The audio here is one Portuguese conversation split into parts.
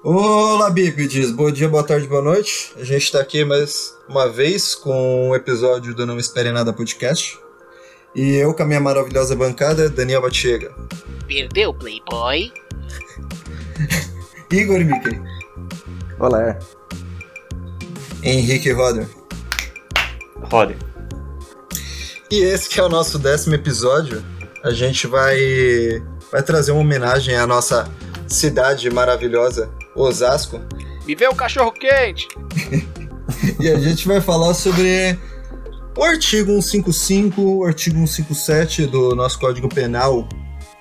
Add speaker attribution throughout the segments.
Speaker 1: Olá, bípedes! Bom dia, boa tarde, boa noite. A gente está aqui mais uma vez com um episódio do Não Espere Nada Podcast. E eu com a minha maravilhosa bancada, Daniel Batiega.
Speaker 2: Perdeu, Playboy?
Speaker 1: Igor Mickey.
Speaker 3: Olá.
Speaker 1: Henrique Roder.
Speaker 4: Roder.
Speaker 1: E esse que é o nosso décimo episódio. A gente vai, vai trazer uma homenagem à nossa cidade maravilhosa, Osasco.
Speaker 2: Me vê o cachorro quente!
Speaker 1: e a gente vai falar sobre o artigo 155, o artigo 157 do nosso Código Penal.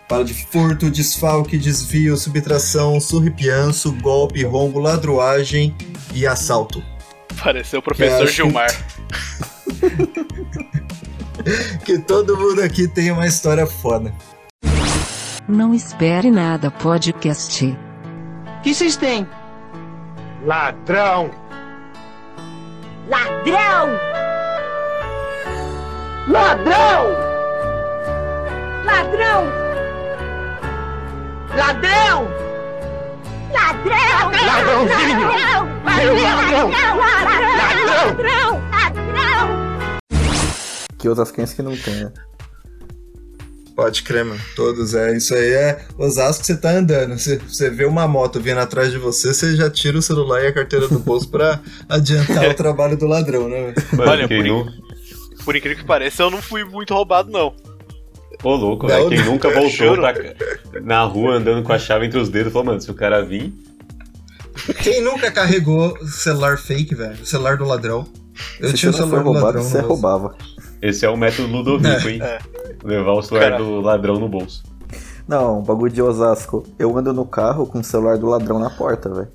Speaker 1: Fala de furto, desfalque, desvio, subtração, surripianço, golpe, rombo, ladruagem e assalto.
Speaker 2: Pareceu o professor Gilmar.
Speaker 1: que todo mundo aqui tem uma história foda.
Speaker 5: Não espere nada, podcast.
Speaker 6: O que vocês têm?
Speaker 7: Ladrão!
Speaker 8: Ladrão!
Speaker 6: Ladrão!
Speaker 8: Ladrão!
Speaker 6: Ladrão!
Speaker 8: Ladrão!
Speaker 6: Ladrãozinho! Ladrão!
Speaker 8: Ladrão! Ladrão! Ladrão!
Speaker 3: Que outras crenças que não tem, né?
Speaker 1: Pode crer, mano. Todos, é. Isso aí é Osasco que você tá andando. Você, você vê uma moto vindo atrás de você, você já tira o celular e a carteira do bolso pra adiantar o trabalho do ladrão, né?
Speaker 4: Mano,
Speaker 2: Olha, por,
Speaker 4: nu-
Speaker 2: por incrível que pareça, eu não fui muito roubado, não.
Speaker 4: Ô, louco,
Speaker 1: Não,
Speaker 4: velho. Quem
Speaker 1: não.
Speaker 4: nunca voltou pra... na rua andando com a chave entre os dedos falou, mano, se o cara vir.
Speaker 1: Quem nunca carregou celular fake, velho? O celular do ladrão. Eu
Speaker 3: Se
Speaker 1: tinha o
Speaker 3: não
Speaker 1: celular
Speaker 3: for
Speaker 1: do
Speaker 3: roubado,
Speaker 1: ladrão.
Speaker 3: você roubava.
Speaker 4: Esse é o método Ludovico, hein?
Speaker 2: É.
Speaker 4: Levar o celular
Speaker 2: Cara.
Speaker 4: do ladrão no bolso.
Speaker 3: Não, bagulho de Osasco. Eu ando no carro com o celular do ladrão na porta, velho.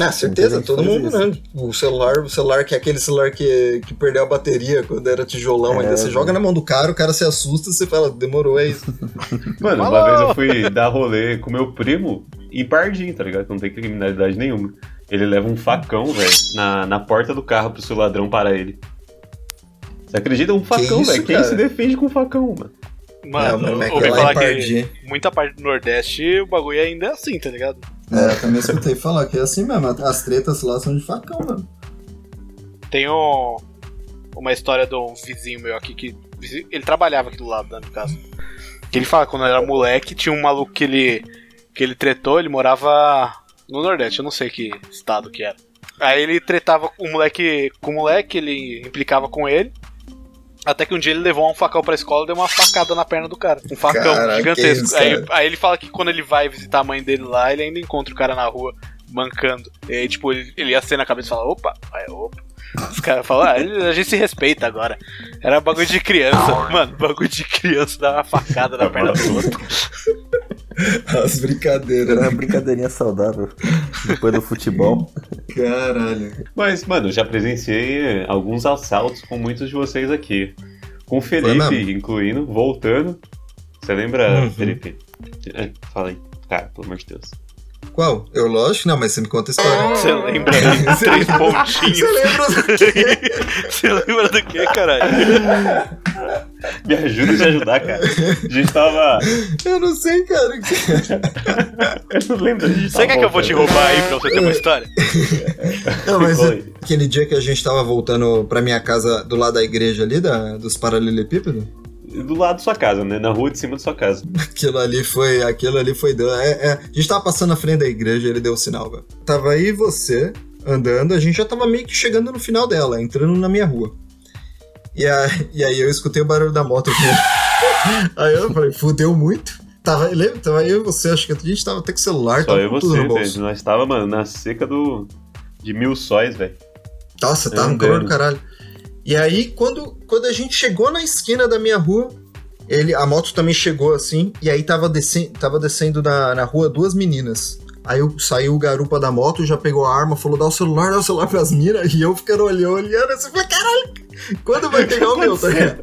Speaker 1: Ah, certeza, todo mundo,
Speaker 3: isso.
Speaker 1: né? O celular, o celular que é aquele celular que, que perdeu a bateria quando era tijolão
Speaker 3: É,
Speaker 1: ainda. Você joga na mão do cara, o cara se assusta, você fala, demorou, é isso.
Speaker 4: Mano,
Speaker 2: Falou!
Speaker 4: uma vez eu fui dar rolê com meu primo em Pardim, tá ligado? Não tem criminalidade nenhuma. Ele leva um facão, velho, na, na porta do carro pro seu ladrão parar ele. Você acredita? Um facão, velho. Quem se defende com um facão, mano?
Speaker 2: Mano,
Speaker 1: É,
Speaker 2: eu ouvi falar que muita parte do Nordeste o bagulho ainda é assim, tá ligado?
Speaker 1: É, eu também escutei falar que é assim mesmo. As tretas lá são de facão, mano.
Speaker 2: Tem um- uma história de um vizinho meu aqui que. Ele trabalhava aqui do lado, né, no caso. Que ele fala que quando era moleque, tinha um maluco que ele. que ele tretou, ele morava no Nordeste, eu não sei que estado que era. Aí ele tretava com o moleque. Com o moleque, ele implicava com ele. Até que um dia ele levou um facão pra escola e deu uma facada na perna do cara. Um facão
Speaker 1: Caraca,
Speaker 2: gigantesco. aí,
Speaker 1: cara.
Speaker 2: aí ele fala que quando ele vai visitar a mãe dele lá, ele ainda encontra o cara na rua mancando. E aí, tipo, ele, ele acena a cabeça e fala, opa, aí, opa. Os caras falam, ah, a gente se respeita agora. Era bagulho de criança. Mano, bagulho de criança dar uma facada na perna do outro.
Speaker 1: As brincadeiras,
Speaker 3: Era uma
Speaker 1: né?
Speaker 3: brincadeirinha saudável. Depois do futebol.
Speaker 1: Caralho.
Speaker 4: Mas, mano, eu já presenciei eh, alguns assaltos com muitos de vocês aqui. Com o Felipe, incluindo, voltando. Você lembra,
Speaker 1: Uhum.
Speaker 4: Felipe? É, fala aí. Cara, pelo amor de Deus.
Speaker 1: Qual? Eu, lógico, não, mas você me conta a história.
Speaker 2: Você lembra?
Speaker 1: Você
Speaker 2: Três
Speaker 1: lembra-
Speaker 2: pontinhos.
Speaker 1: Você lembra do quê?
Speaker 2: Você lembra do que, caralho?
Speaker 4: Me ajuda a te ajudar, cara. A gente tava.
Speaker 1: Eu não sei, cara.
Speaker 4: Eu não lembro. a gente
Speaker 2: Você
Speaker 4: tava
Speaker 2: quer que eu vou te roubar aí pra você ter uma história?
Speaker 1: Não, mas aquele dia que a gente tava voltando pra minha casa do lado da igreja ali, da, dos paralelepípedos,
Speaker 4: Do lado da sua casa, né? Na rua de cima da sua casa.
Speaker 1: aquilo ali foi. Aquilo ali foi. É, é, a gente tava passando na frente da igreja ele deu o sinal, velho. Tava aí você andando, a gente já tava meio que chegando no final dela, entrando na minha rua. E, a, e aí eu escutei o barulho da moto aí eu falei, fudeu muito. Tava, lembra? Tava eu e você, acho que a gente tava até com o celular,
Speaker 4: Só
Speaker 1: tava
Speaker 4: eu
Speaker 1: com tudo
Speaker 4: você,
Speaker 1: no bolso.
Speaker 4: Nós tava, mano, na seca do. De mil sóis, velho.
Speaker 1: Nossa, tava um
Speaker 4: Andando.
Speaker 1: calor do caralho. E aí, quando, quando a gente chegou na esquina da minha rua, ele, a moto também chegou assim, e aí tava, descendo tava descendo na, na rua duas meninas. Aí eu, saiu o garupa da moto, já pegou a arma, falou: dá o celular, dá o celular pras minas. E eu ficando olhando, olhando assim, falei: caralho, quando vai pegar o meu? Tá ligado?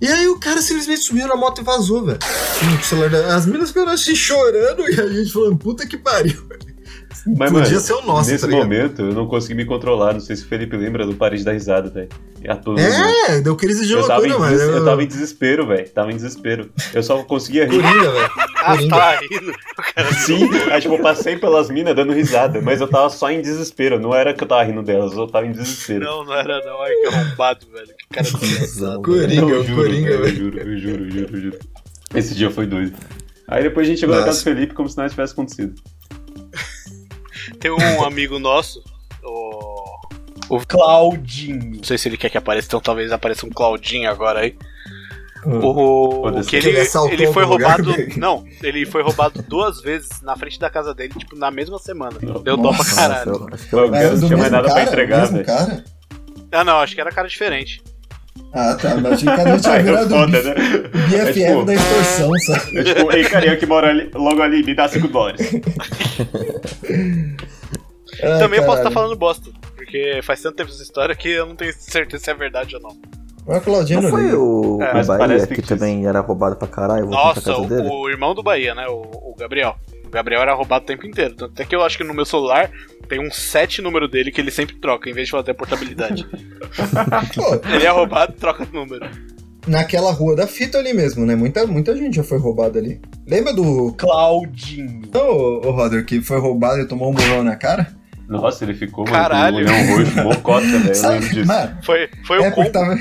Speaker 1: E aí o cara simplesmente subiu na moto e vazou, velho. As minas ficaram assim chorando e a gente falando: puta que pariu.
Speaker 4: Mas,
Speaker 1: Podia
Speaker 4: mano,
Speaker 1: ser o nosso,
Speaker 4: nesse
Speaker 1: tá
Speaker 4: momento eu não consegui me controlar. Não sei se o Felipe lembra do Parede da Risada, velho. Momento.
Speaker 1: É, deu crise de
Speaker 4: Eu des... eu tava em desespero, velho. Tava em desespero. Eu só conseguia rir.
Speaker 1: Coringa, velho.
Speaker 2: Ah, tá rindo.
Speaker 4: Sim, aí, tipo, eu passei pelas minas dando risada, mas eu tava só em desespero. Não era que eu tava rindo delas, eu tava em desespero.
Speaker 2: Não, não era não. Ai, que arrombado, velho. Que cara desgraçado.
Speaker 1: Coringa,
Speaker 4: Não, eu juro,
Speaker 1: Coringa,
Speaker 4: velho, eu juro, eu juro, eu juro, eu juro. Esse dia foi doido. Aí depois a gente chegou na casa do Felipe como se nada tivesse acontecido.
Speaker 2: Tem um amigo nosso, o. O Claudinho. Não sei se ele quer que apareça, então talvez apareça um Claudinho agora aí. O,
Speaker 4: Foda-se.
Speaker 2: o que
Speaker 1: ele
Speaker 2: ele, ele foi roubado.
Speaker 1: dele.
Speaker 2: Não, ele foi roubado duas vezes na frente da casa dele, tipo, na mesma semana. Deu dó pra
Speaker 3: Nossa,
Speaker 2: caralho.
Speaker 3: eu acho que eu...
Speaker 4: o não tinha mais nada pra
Speaker 9: cara?
Speaker 4: entregar,
Speaker 9: mesmo
Speaker 4: velho.
Speaker 2: Ah, não, acho que era cara diferente.
Speaker 9: Ah, tá. Mas achei que cada um tinha
Speaker 4: é
Speaker 9: virado
Speaker 4: foda, né?
Speaker 9: BFF
Speaker 4: É tipo-
Speaker 9: da extorsão, sabe?
Speaker 4: É tipo, ei, carinha que mora ali- logo ali, me dá 5 dólares.
Speaker 9: Ai,
Speaker 2: Também eu posso estar
Speaker 9: caralho.
Speaker 2: falando bosta. Porque faz tanto tempo essa história que eu não tenho certeza se é verdade ou não.
Speaker 9: Mas o Claudinho
Speaker 3: Não foi
Speaker 9: liga.
Speaker 3: o,
Speaker 2: É,
Speaker 3: o Bahia que
Speaker 4: fictício.
Speaker 3: também era roubado pra caralho?
Speaker 2: Nossa,
Speaker 3: casa
Speaker 2: o,
Speaker 3: dele?
Speaker 2: o irmão do Bahia, né? O, o Gabriel. O Gabriel era roubado o tempo inteiro. Tanto é que eu acho que no meu celular tem um set número dele que ele sempre troca, em vez de fazer a portabilidade.
Speaker 9: Pô,
Speaker 2: ele é roubado e troca o número.
Speaker 9: naquela rua da fita ali mesmo, né? Muita, muita gente já foi roubada ali. Lembra do
Speaker 2: Claudinho.
Speaker 9: ô, ô, Roder que foi roubado e tomou um burrão na cara?
Speaker 4: Nossa, ele ficou, mano,
Speaker 2: Caralho.
Speaker 4: com um roxo, mocota, velho. Eu
Speaker 9: Sabe?
Speaker 4: lembro disso.
Speaker 9: Mano,
Speaker 2: Foi, foi
Speaker 9: é
Speaker 2: o combo.
Speaker 9: tava.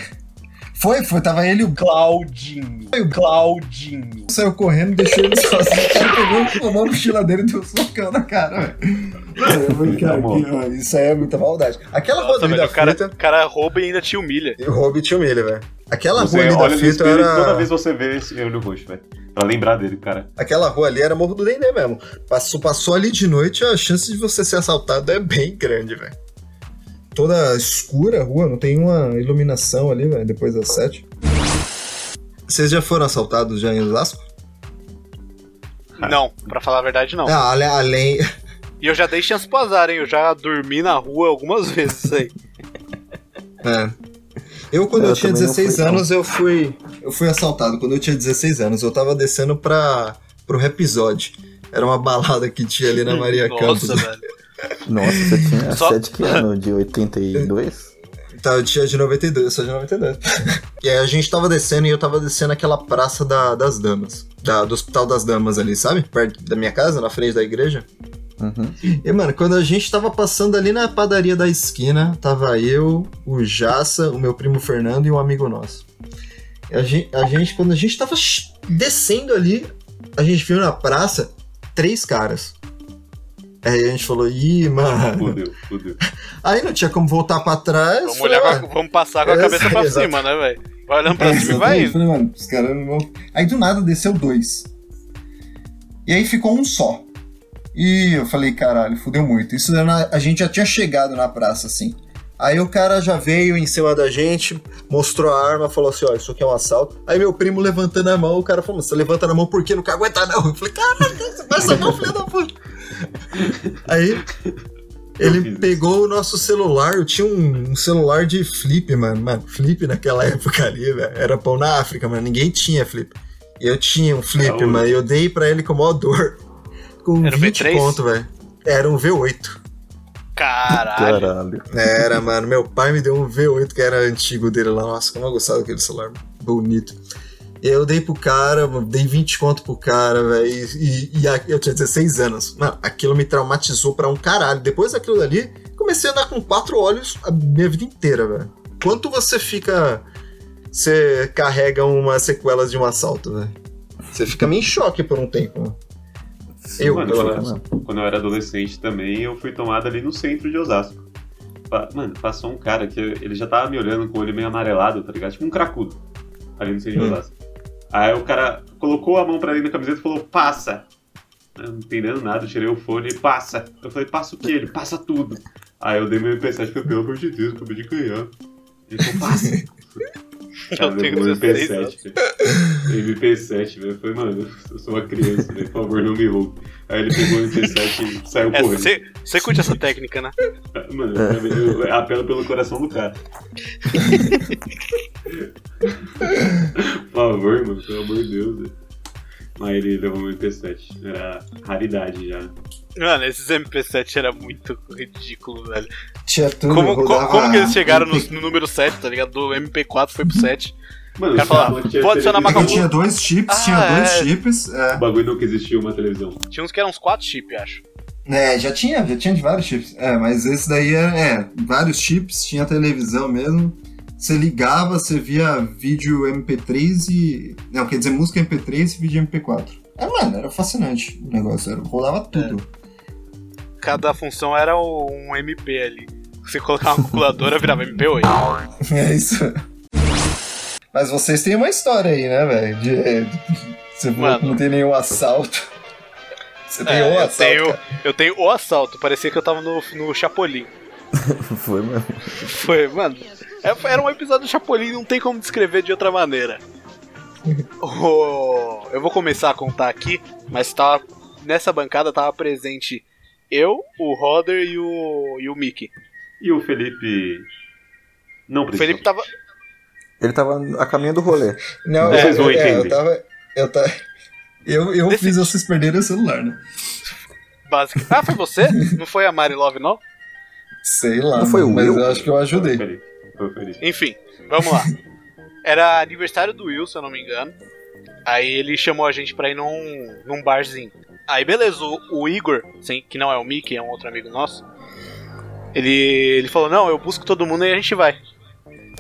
Speaker 9: Foi, foi, tava ele e o
Speaker 2: Claudinho. Claudinho.
Speaker 9: saiu correndo, deixou ele sozinho. O pegou, tomou a mochila dele e deu um socão na cara, velho. Ó, isso aí é muita maldade. Aquela rua
Speaker 2: Nossa,
Speaker 9: ali
Speaker 2: velho,
Speaker 9: da
Speaker 2: o cara,
Speaker 9: fita.
Speaker 2: o cara rouba e ainda te humilha.
Speaker 1: E o Hobbit e o Milha, velho. Aquela
Speaker 4: Você
Speaker 1: rua ali da fita
Speaker 4: espelho
Speaker 1: era.
Speaker 4: toda vez você vê esse olho roxo, velho. Pra lembrar dele, cara.
Speaker 1: Aquela rua ali era Morro do Dendê mesmo. Passou, passou ali de noite, a chance de você ser assaltado é bem grande, velho. Toda escura a rua, não tem uma iluminação ali, velho, depois das sete. Vocês já foram assaltados já em Osasco?
Speaker 2: Não, pra falar a verdade, não.
Speaker 1: Ah, além, além.
Speaker 2: E eu já dei chance pro azar, hein? Eu já dormi na rua algumas vezes aí.
Speaker 1: É. Eu, quando eu,
Speaker 3: Eu
Speaker 1: tinha
Speaker 3: também não
Speaker 1: 16
Speaker 3: fui, não.
Speaker 1: anos, eu fui. Eu fui assaltado. Quando eu tinha 16 anos, eu tava descendo pra. pro Episódio. Era uma balada que tinha ali na Maria Campos.
Speaker 2: Nossa, velho.
Speaker 3: Nossa, você tinha
Speaker 2: Só-
Speaker 3: você é de que ano? De 82?
Speaker 1: Tá, eu tinha de 92, eu sou de 92. e aí a gente tava descendo e eu tava descendo aquela praça da- das damas. Da, do Hospital das Damas ali, sabe? Perto da minha casa, na frente da igreja.
Speaker 3: Uhum.
Speaker 1: E, mano, quando a gente tava passando ali na padaria da esquina, tava eu, o Jaça, o meu primo Fernando e um amigo nosso. E a gente, a gente, quando a gente tava descendo ali, a gente viu na praça três caras. Aí a gente falou, ih, mano.
Speaker 4: Fudeu, fudeu.
Speaker 1: Aí não tinha como voltar pra trás.
Speaker 2: Vamos, olhar
Speaker 1: "Ah,
Speaker 2: com a- vamos passar com a cabeça pra
Speaker 1: exato.
Speaker 2: cima, né, velho? Vai olhando pra
Speaker 9: É,
Speaker 2: cima e vai indo.
Speaker 9: Falei, mano, os caras não vão. Aí do nada desceu dois. E aí ficou um só. E eu falei, caralho, fudeu muito. Isso era na- a gente já tinha chegado na praça, assim.
Speaker 1: Aí o cara já veio em cima da gente, mostrou a arma, falou assim: ó, isso aqui é um assalto. Aí meu primo levantando a mão, o cara falou: você levanta a mão por quê? Não quer aguentar, não. Eu falei: caralho, você passa a mão, filho da puta. Aí ele
Speaker 4: fiz isso.
Speaker 1: pegou o nosso celular, eu tinha um, um celular de flip, mano. Mano, flip naquela época ali, velho. Era pão na África, mano. Ninguém tinha flip. E eu tinha um flip,
Speaker 4: Saúde.
Speaker 1: mano. E eu dei pra ele com maior dor. Com
Speaker 2: Era o
Speaker 1: 20
Speaker 2: V3?
Speaker 1: pontos, velho. Era um V8.
Speaker 2: Caralho.
Speaker 3: Caralho.
Speaker 1: Era, mano. Meu pai me deu um V8 que era antigo dele lá. Nossa, como eu gostava daquele celular bonito. Eu dei pro cara, dei 20 conto pro cara, velho. E, e- e a- eu tinha 16 anos. Mano, aquilo me traumatizou pra um caralho. Depois daquilo dali, comecei a andar com quatro olhos a minha vida inteira, velho. Quanto você fica. Você carrega uma sequelas de um assalto, velho? Você fica meio em choque por um tempo, mano. Eu,
Speaker 4: Mano,
Speaker 1: pelo
Speaker 4: quando,
Speaker 1: menos.
Speaker 4: quando eu era adolescente também, eu fui tomado ali no centro de Osasco. Mano, passou um cara que ele já tava me olhando com o olho meio amarelado, tá ligado? Tipo um cracudo. Ali no centro de
Speaker 1: Hum.
Speaker 4: Osasco. Aí o cara colocou a mão pra dentro da camiseta e falou, passa. Não entendendo nada, tirei o fone e passa. Eu falei, passa o quê? Ele, passa tudo. Aí eu dei meu MP7 e falei, pelo amor de Deus, acabei de ganhar. Ele falou, passa. Cara,
Speaker 2: Eu tenho
Speaker 4: levou
Speaker 2: 16
Speaker 4: MP7, velho. MP7, velho. Falei, mano, eu sou uma criança, velho. Por favor, não me roube. Aí ele pegou o MP7 e saiu
Speaker 2: É,
Speaker 4: correndo.
Speaker 2: você, você curte essa técnica, né?
Speaker 4: Mano, eu, eu apelo pelo coração do cara. Por favor, mano, pelo amor de Deus. velho. Mas ele levou meu MP7. Era raridade já.
Speaker 2: Mano, esses MP7 era muito ridículo, velho.
Speaker 9: Tinha tudo.
Speaker 2: Como, co- como que eles chegaram no,
Speaker 9: MP4?
Speaker 2: no número 7, tá ligado? Do MP4 foi pro 7.
Speaker 4: Mano,
Speaker 2: O cara
Speaker 4: falou
Speaker 2: pode adicionar
Speaker 4: televisão.
Speaker 9: Porque tinha dois chips,
Speaker 2: Ah,
Speaker 9: tinha dois
Speaker 2: é.
Speaker 9: chips. É.
Speaker 4: O bagulho nunca existiu uma televisão.
Speaker 2: Tinha uns que eram uns 4 chips, acho.
Speaker 9: É, já tinha, já tinha de vários chips. É, mas esse daí era, é, vários chips, tinha televisão mesmo. Você ligava, você via vídeo MP3 e. Não, quer dizer, música MP3 e vídeo MP4. É, mano, era fascinante o negócio, era, rolava tudo.
Speaker 2: Cada função era o- um MP ali. Você colocava uma calculadora, virava MP8.
Speaker 9: É isso. Mas vocês têm uma história aí, né, velho? De, é, Você
Speaker 2: Mano.
Speaker 9: não tem nenhum assalto. Você tem
Speaker 2: É,
Speaker 9: um
Speaker 2: eu,
Speaker 9: assalto.
Speaker 2: tenho,
Speaker 9: cara.
Speaker 2: eu tenho o assalto, parecia que eu tava no, no Chapolin.
Speaker 3: Foi mesmo.
Speaker 2: Foi, mano. é- Era um episódio do Chapolin, não tem como descrever de outra maneira. O- eu vou começar a contar aqui, mas tava, nessa bancada tava presente eu, o Roder e o, e o Mickey.
Speaker 4: E o Felipe. Não
Speaker 2: O
Speaker 4: precisou.
Speaker 2: Felipe tava.
Speaker 3: Ele tava a caminho do rolê.
Speaker 9: Não,
Speaker 2: É,
Speaker 4: vão
Speaker 9: eu, é, eu tava. Eu, ta- eu, eu
Speaker 2: Desse-
Speaker 9: fiz vocês perderem o celular, né?
Speaker 2: Basic... Ah, foi você? Não foi a Mari Love, não?
Speaker 9: Sei lá,
Speaker 3: Não foi o
Speaker 9: mas
Speaker 3: Will?
Speaker 9: eu acho que eu
Speaker 4: Foi o
Speaker 9: ajudei.
Speaker 4: Felipe. Foi o Felipe.
Speaker 2: Enfim, vamos lá. Era aniversário do Will, se eu não me engano. Aí ele chamou a gente pra ir num, num barzinho. Aí beleza, o, o Igor, sim, que não é o Mickey, é um outro amigo nosso. Ele, ele falou: Não, eu busco todo mundo e a gente vai.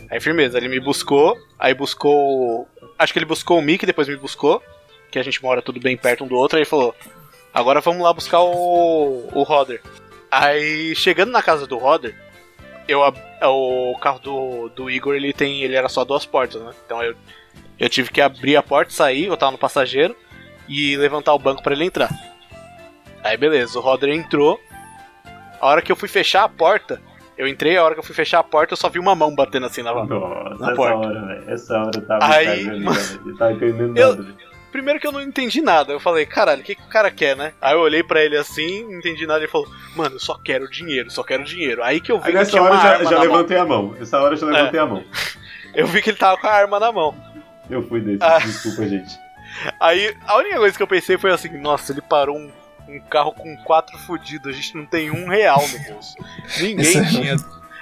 Speaker 2: Aí firmeza, ele me buscou. Aí buscou. Acho que ele buscou o Mickey, depois me buscou. Que a gente mora tudo bem perto um do outro. Aí falou: Agora vamos lá buscar o, o Roder. Aí chegando na casa do Roder, eu, ab- o carro do, do Igor ele tem ele era só duas portas, né? Então eu, eu tive que abrir a porta, sair, eu tava no passageiro e levantar o banco pra ele entrar. Aí beleza, o Roder entrou. A hora que eu fui fechar a porta, eu entrei, a hora que eu fui fechar a porta, eu só vi uma mão batendo assim na
Speaker 4: Nossa,
Speaker 2: Na
Speaker 4: essa
Speaker 2: porta.
Speaker 4: hora, velho. Essa hora eu tava
Speaker 2: Aí.
Speaker 4: Eu tava entendendo nada.
Speaker 2: Primeiro que eu não entendi nada. Eu falei, caralho, o que, que o cara quer, né? Aí eu olhei pra ele assim, não entendi nada. Ele falou, mano, eu só quero dinheiro, só quero dinheiro. Aí que eu vi
Speaker 4: Aí
Speaker 2: que
Speaker 4: nessa
Speaker 2: tinha
Speaker 4: hora já,
Speaker 2: arma
Speaker 4: já
Speaker 2: na mão.
Speaker 4: levantei a mão. Essa hora eu já levantei a mão.
Speaker 2: Eu vi que ele tava com a arma na mão.
Speaker 4: Eu fui desse.
Speaker 2: Ah.
Speaker 4: Desculpa, gente.
Speaker 2: Aí a única coisa que eu pensei foi assim, nossa, ele parou um, um carro com quatro fudidos, a gente não tem um real no bolso. Ninguém
Speaker 9: Isso é-
Speaker 2: tinha.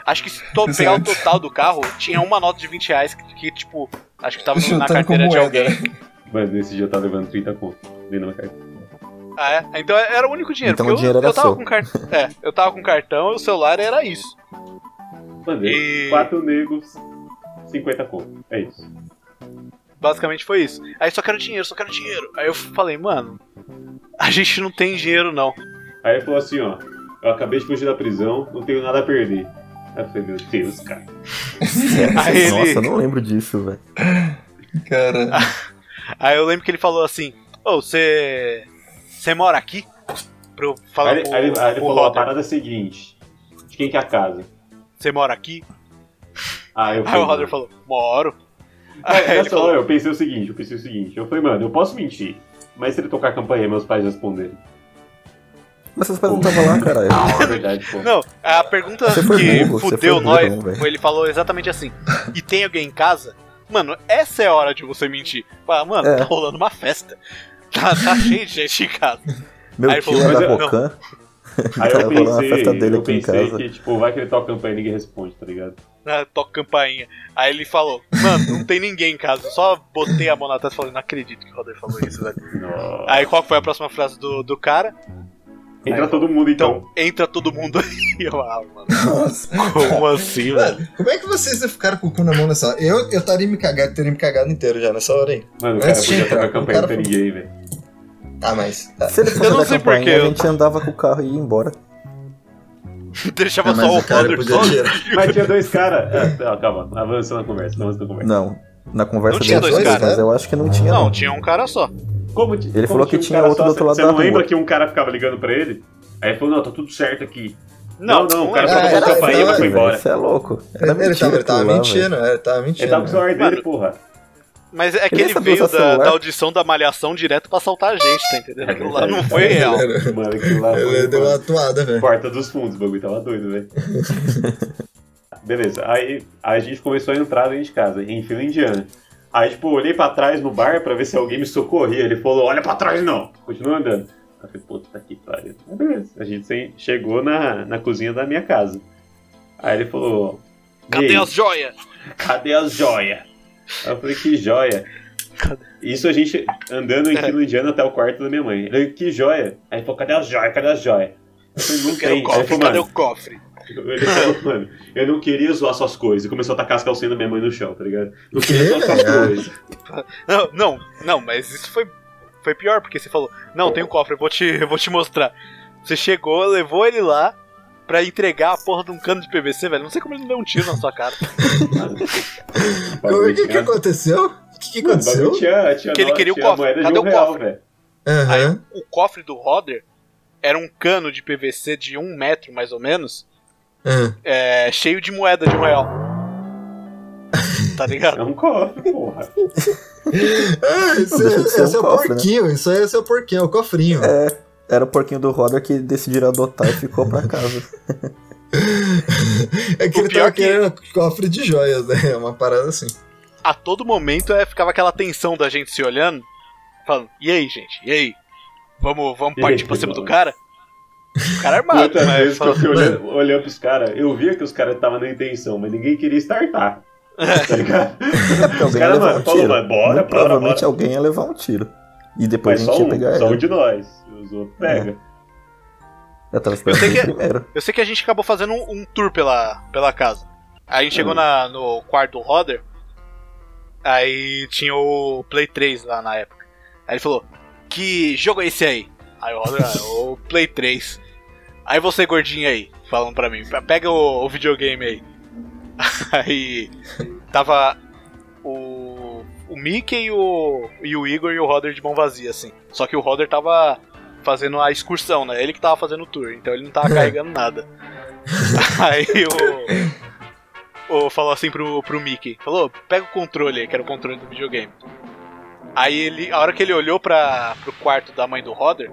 Speaker 2: Acho que se to- pegar
Speaker 9: é-
Speaker 2: o total do carro, tinha uma nota de 20 reais que, que, tipo, acho que tava no- na carteira de
Speaker 9: moeda,
Speaker 2: alguém.
Speaker 4: Mas nesse dia eu tava levando 30 conto. Dentro da carteira.
Speaker 2: Ah, é? Então era o único dinheiro.
Speaker 3: Então
Speaker 2: porque
Speaker 3: o dinheiro
Speaker 2: eu,
Speaker 3: era
Speaker 2: eu tava
Speaker 3: seu.
Speaker 2: com cartão. É, eu tava com cartão e o celular era isso.
Speaker 4: Mandei.
Speaker 2: E-
Speaker 4: Quatro negros, 50 conto. É isso.
Speaker 2: Basicamente foi isso. Aí só quero dinheiro, só quero dinheiro. Aí eu falei, mano, a gente não tem dinheiro não.
Speaker 4: Aí ele falou assim, ó. Eu acabei de fugir da prisão, não tenho nada a perder. Aí eu falei, meu Deus, cara.
Speaker 2: Aí ele-
Speaker 3: Nossa, eu não lembro disso, velho.
Speaker 9: Cara,
Speaker 2: Aí eu lembro que ele falou assim: Ô, você. Você mora aqui? Pra eu falar
Speaker 4: Aí, ele-
Speaker 2: pro,
Speaker 4: aí ele- aí ele falou a parada é a seguinte. De quem que é a casa?
Speaker 2: Você mora aqui?
Speaker 4: Aí eu
Speaker 2: Aí o Roder falou: Moro.
Speaker 4: Aí,
Speaker 2: ele
Speaker 4: nessa
Speaker 2: falou:
Speaker 4: eu pensei o seguinte, eu pensei o seguinte, eu falei, mano, eu posso mentir, mas se ele tocar a campanha meus pais responderem.
Speaker 3: Mas seus pais não estavam lá, caralho.
Speaker 4: É verdade, pô.
Speaker 2: Não, a pergunta que
Speaker 3: burro,
Speaker 2: fudeu nós foi ele falou exatamente assim: E tem alguém em casa? Mano, essa é a hora de você mentir. Fala, mano,
Speaker 3: É.
Speaker 2: tá rolando uma festa. Tá, tá cheio de gente em casa.
Speaker 3: Meu
Speaker 2: Aí ele
Speaker 3: tio
Speaker 2: falou,
Speaker 3: é
Speaker 4: mas
Speaker 3: da
Speaker 4: eu-
Speaker 3: Pocan.
Speaker 4: Aí eu pensei, eu pensei que, tipo, vai que ele toca a campanha e ninguém responde, tá ligado?
Speaker 2: Toca campainha. Aí ele falou: Mano, não tem ninguém em casa. Eu só botei a mão na testa e falei: Não acredito que o Roder falou isso, velho. Aí qual foi a próxima frase do, do cara?
Speaker 4: Entra todo mundo então.
Speaker 2: Então, entra todo mundo aí. Eu, ah, mano,
Speaker 9: nossa.
Speaker 2: como assim, velho?
Speaker 9: Mano, como é que vocês ficaram com o cu na mão nessa hora? Eu, eu estaria me cagado, teria me cagado inteiro já nessa hora aí.
Speaker 4: Mano, o cara
Speaker 9: Antes
Speaker 4: podia
Speaker 9: entrar,
Speaker 4: tocar a
Speaker 9: o
Speaker 4: campanha e não
Speaker 9: cara
Speaker 4: ter ninguém, velho.
Speaker 9: Ah, mas. tá.
Speaker 3: Se ele
Speaker 2: Eu
Speaker 3: fosse
Speaker 2: não
Speaker 3: da
Speaker 2: sei por
Speaker 3: campainha,
Speaker 2: quê,
Speaker 3: a
Speaker 2: eu-
Speaker 3: gente andava com o carro e ia embora.
Speaker 2: Deixava
Speaker 9: mas
Speaker 2: só o Roder
Speaker 9: podia
Speaker 2: só.
Speaker 4: Mas tinha dois caras. É, ó, calma, avança na conversa, avança na conversa.
Speaker 3: Não. Na conversa
Speaker 2: Não tinha dois
Speaker 3: dois,
Speaker 9: caras?
Speaker 3: mas eu acho que não tinha.
Speaker 2: Não,
Speaker 3: Não,
Speaker 2: tinha um cara só.
Speaker 4: Como,
Speaker 3: Ele
Speaker 4: como
Speaker 3: falou que
Speaker 4: um
Speaker 3: tinha outro
Speaker 4: só,
Speaker 3: do outro lado
Speaker 4: Você não lembra
Speaker 3: rua.
Speaker 4: que um cara ficava ligando pra ele? Aí ele falou, não, tá tudo certo aqui.
Speaker 2: Não,
Speaker 4: Não, não,
Speaker 2: não
Speaker 4: o cara
Speaker 2: é.
Speaker 4: só
Speaker 9: Ah,
Speaker 4: tocou a campainha e foi embora.
Speaker 3: Você é louco. Era
Speaker 9: Ele,
Speaker 3: mentira
Speaker 9: tava, ele tava mentindo, é, ele tava mentindo.
Speaker 4: Ele tava com o celular dele,
Speaker 2: Mano,
Speaker 4: porra.
Speaker 2: Mas é que
Speaker 3: Ele
Speaker 2: veio da, da audição da malhação direto pra assaltar a gente, tá entendendo?
Speaker 4: É
Speaker 2: Aquilo lá não
Speaker 4: verdade.
Speaker 2: foi real.
Speaker 4: Mano, aquilo lá foi
Speaker 9: deu uma atuada, velho.
Speaker 4: porta dos fundos, o bagulho tava doido, velho. Beleza, aí, aí a gente começou a entrar dentro de casa, em fila indiana. Aí, tipo, eu olhei pra trás no bar pra ver se alguém me socorria. Ele falou, olha pra trás não. Continua andando. Eu falei, puta que pariu. Mas beleza. A gente chegou na, na cozinha da minha casa. Aí ele falou.
Speaker 2: Cadê
Speaker 4: "E aí,
Speaker 2: as joias?
Speaker 4: Cadê as joias? Eu falei, que joia? Isso a gente andando em
Speaker 2: É.
Speaker 4: fila indiana até o quarto da minha mãe. Ele, que joia? Aí ele falou, cadê as joias? Cadê as joias? Eu falei, não tem.
Speaker 2: o cofre,
Speaker 4: falou,
Speaker 2: cadê o cofre?
Speaker 4: ele falou, mano, eu não queria zoar suas coisas. E começou a tacar as calcinhas da minha mãe no chão, tá ligado? Não queria zoar suas
Speaker 1: É.
Speaker 4: coisas.
Speaker 2: Não, não, não, mas isso foi, foi pior, porque você falou, não, tem um cofre, eu vou te, eu vou te mostrar. Você chegou, levou ele lá pra entregar a porra de um cano de PVC, velho. Não sei como ele não deu um tiro na sua cara.
Speaker 1: O que, que aconteceu? O que, que aconteceu?
Speaker 4: tinha, tinha,
Speaker 2: Que ele queria o cofre. Cadê
Speaker 4: um
Speaker 2: o
Speaker 4: real,
Speaker 2: cofre?
Speaker 4: velho.
Speaker 1: Aham.
Speaker 2: O cofre do Roder era um cano de PVC de um metro, mais ou menos,
Speaker 1: aham.
Speaker 2: é, cheio de moeda de um real. Tá
Speaker 4: É
Speaker 2: ligado?
Speaker 4: um cofre, porra.
Speaker 1: Esse,
Speaker 3: Não deixa de ser
Speaker 1: esse
Speaker 3: um
Speaker 1: é o
Speaker 3: cofre, né?
Speaker 1: porquinho, isso aí esse é o porquinho, é o cofrinho.
Speaker 3: Era o porquinho do Roder que decidiram adotar e ficou pra casa.
Speaker 1: É que
Speaker 2: O
Speaker 1: ele tava
Speaker 2: que-
Speaker 1: querendo cofre de joias, né? É uma parada assim.
Speaker 2: A todo momento é, ficava aquela tensão da gente se olhando, falando, e aí, gente? E aí? Vamos, vamos partir
Speaker 4: aí,
Speaker 2: pra cima do cara? O cara é armado,
Speaker 4: Quantas
Speaker 2: mas
Speaker 4: vezes que eu fui olhando, olhando pros caras, eu via que os caras estavam na intenção, mas ninguém queria startar. Tá ligado?
Speaker 3: É porque
Speaker 4: Os caras,
Speaker 3: levar
Speaker 4: mano,
Speaker 3: um
Speaker 4: falou, bora, bora,
Speaker 3: provavelmente
Speaker 4: bora.
Speaker 3: alguém ia levar um tiro. E depois
Speaker 4: Mas
Speaker 3: a
Speaker 4: só
Speaker 3: gente ia
Speaker 4: um,
Speaker 3: pegar
Speaker 4: só um
Speaker 3: ele.
Speaker 4: de nós. Os outros pega.
Speaker 3: Eu tava esperando
Speaker 2: sei que-
Speaker 3: primeiro.
Speaker 2: Eu sei que a gente acabou fazendo um, um tour pela, pela casa. Aí a gente chegou na, no quarto do Roder. Aí tinha o Play 3 lá na época. Aí ele falou: Que jogo é esse aí? Aí o Roder, ah, o Play 3. Aí você, gordinho aí, falando pra mim: Pega o, o videogame aí. Aí tava o, o Mickey e o, e o Igor e o Roder de mão vazia, assim. Só que o Roder tava fazendo a excursão, né? Ele que tava fazendo o tour, então ele não tava carregando nada. Aí o. O falou assim pro, pro Mickey: falou, pega o controle aí, que era o controle do videogame. Aí ele, a hora que ele olhou pra, pro quarto da mãe do Roder,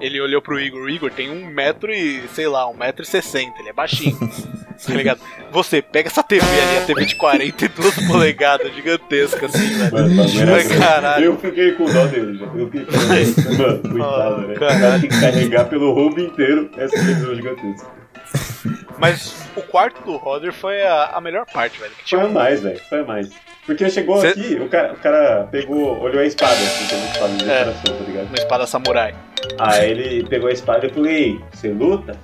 Speaker 2: ele olhou pro Igor. O Igor tem um metro e, sei lá, um metro e sessenta, ele é baixinho. tá ligado? Você pega essa TV ali, a TV de 42 polegadas, gigantesca assim, velho.
Speaker 4: Mano, grande.
Speaker 2: caralho.
Speaker 4: Eu fiquei com dó dele, já. Eu fiquei com dó. Mano, coitado,
Speaker 2: Ah,
Speaker 4: né? O cara tem que carregar pelo roubo inteiro essa televisão gigantesca.
Speaker 2: Mas o quarto do Roder foi a, a melhor parte, velho. Que
Speaker 4: Foi
Speaker 2: tinha
Speaker 4: a
Speaker 2: um,
Speaker 4: mais, velho. Foi a mais. Porque chegou
Speaker 2: Cê-
Speaker 4: aqui, o cara, o cara pegou, olhou a espada, assim, tem uma espada de
Speaker 2: É.
Speaker 4: decoração, tá ligado?
Speaker 2: uma espada samurai.
Speaker 4: Aí ele pegou a espada e eu falei, ei, você luta?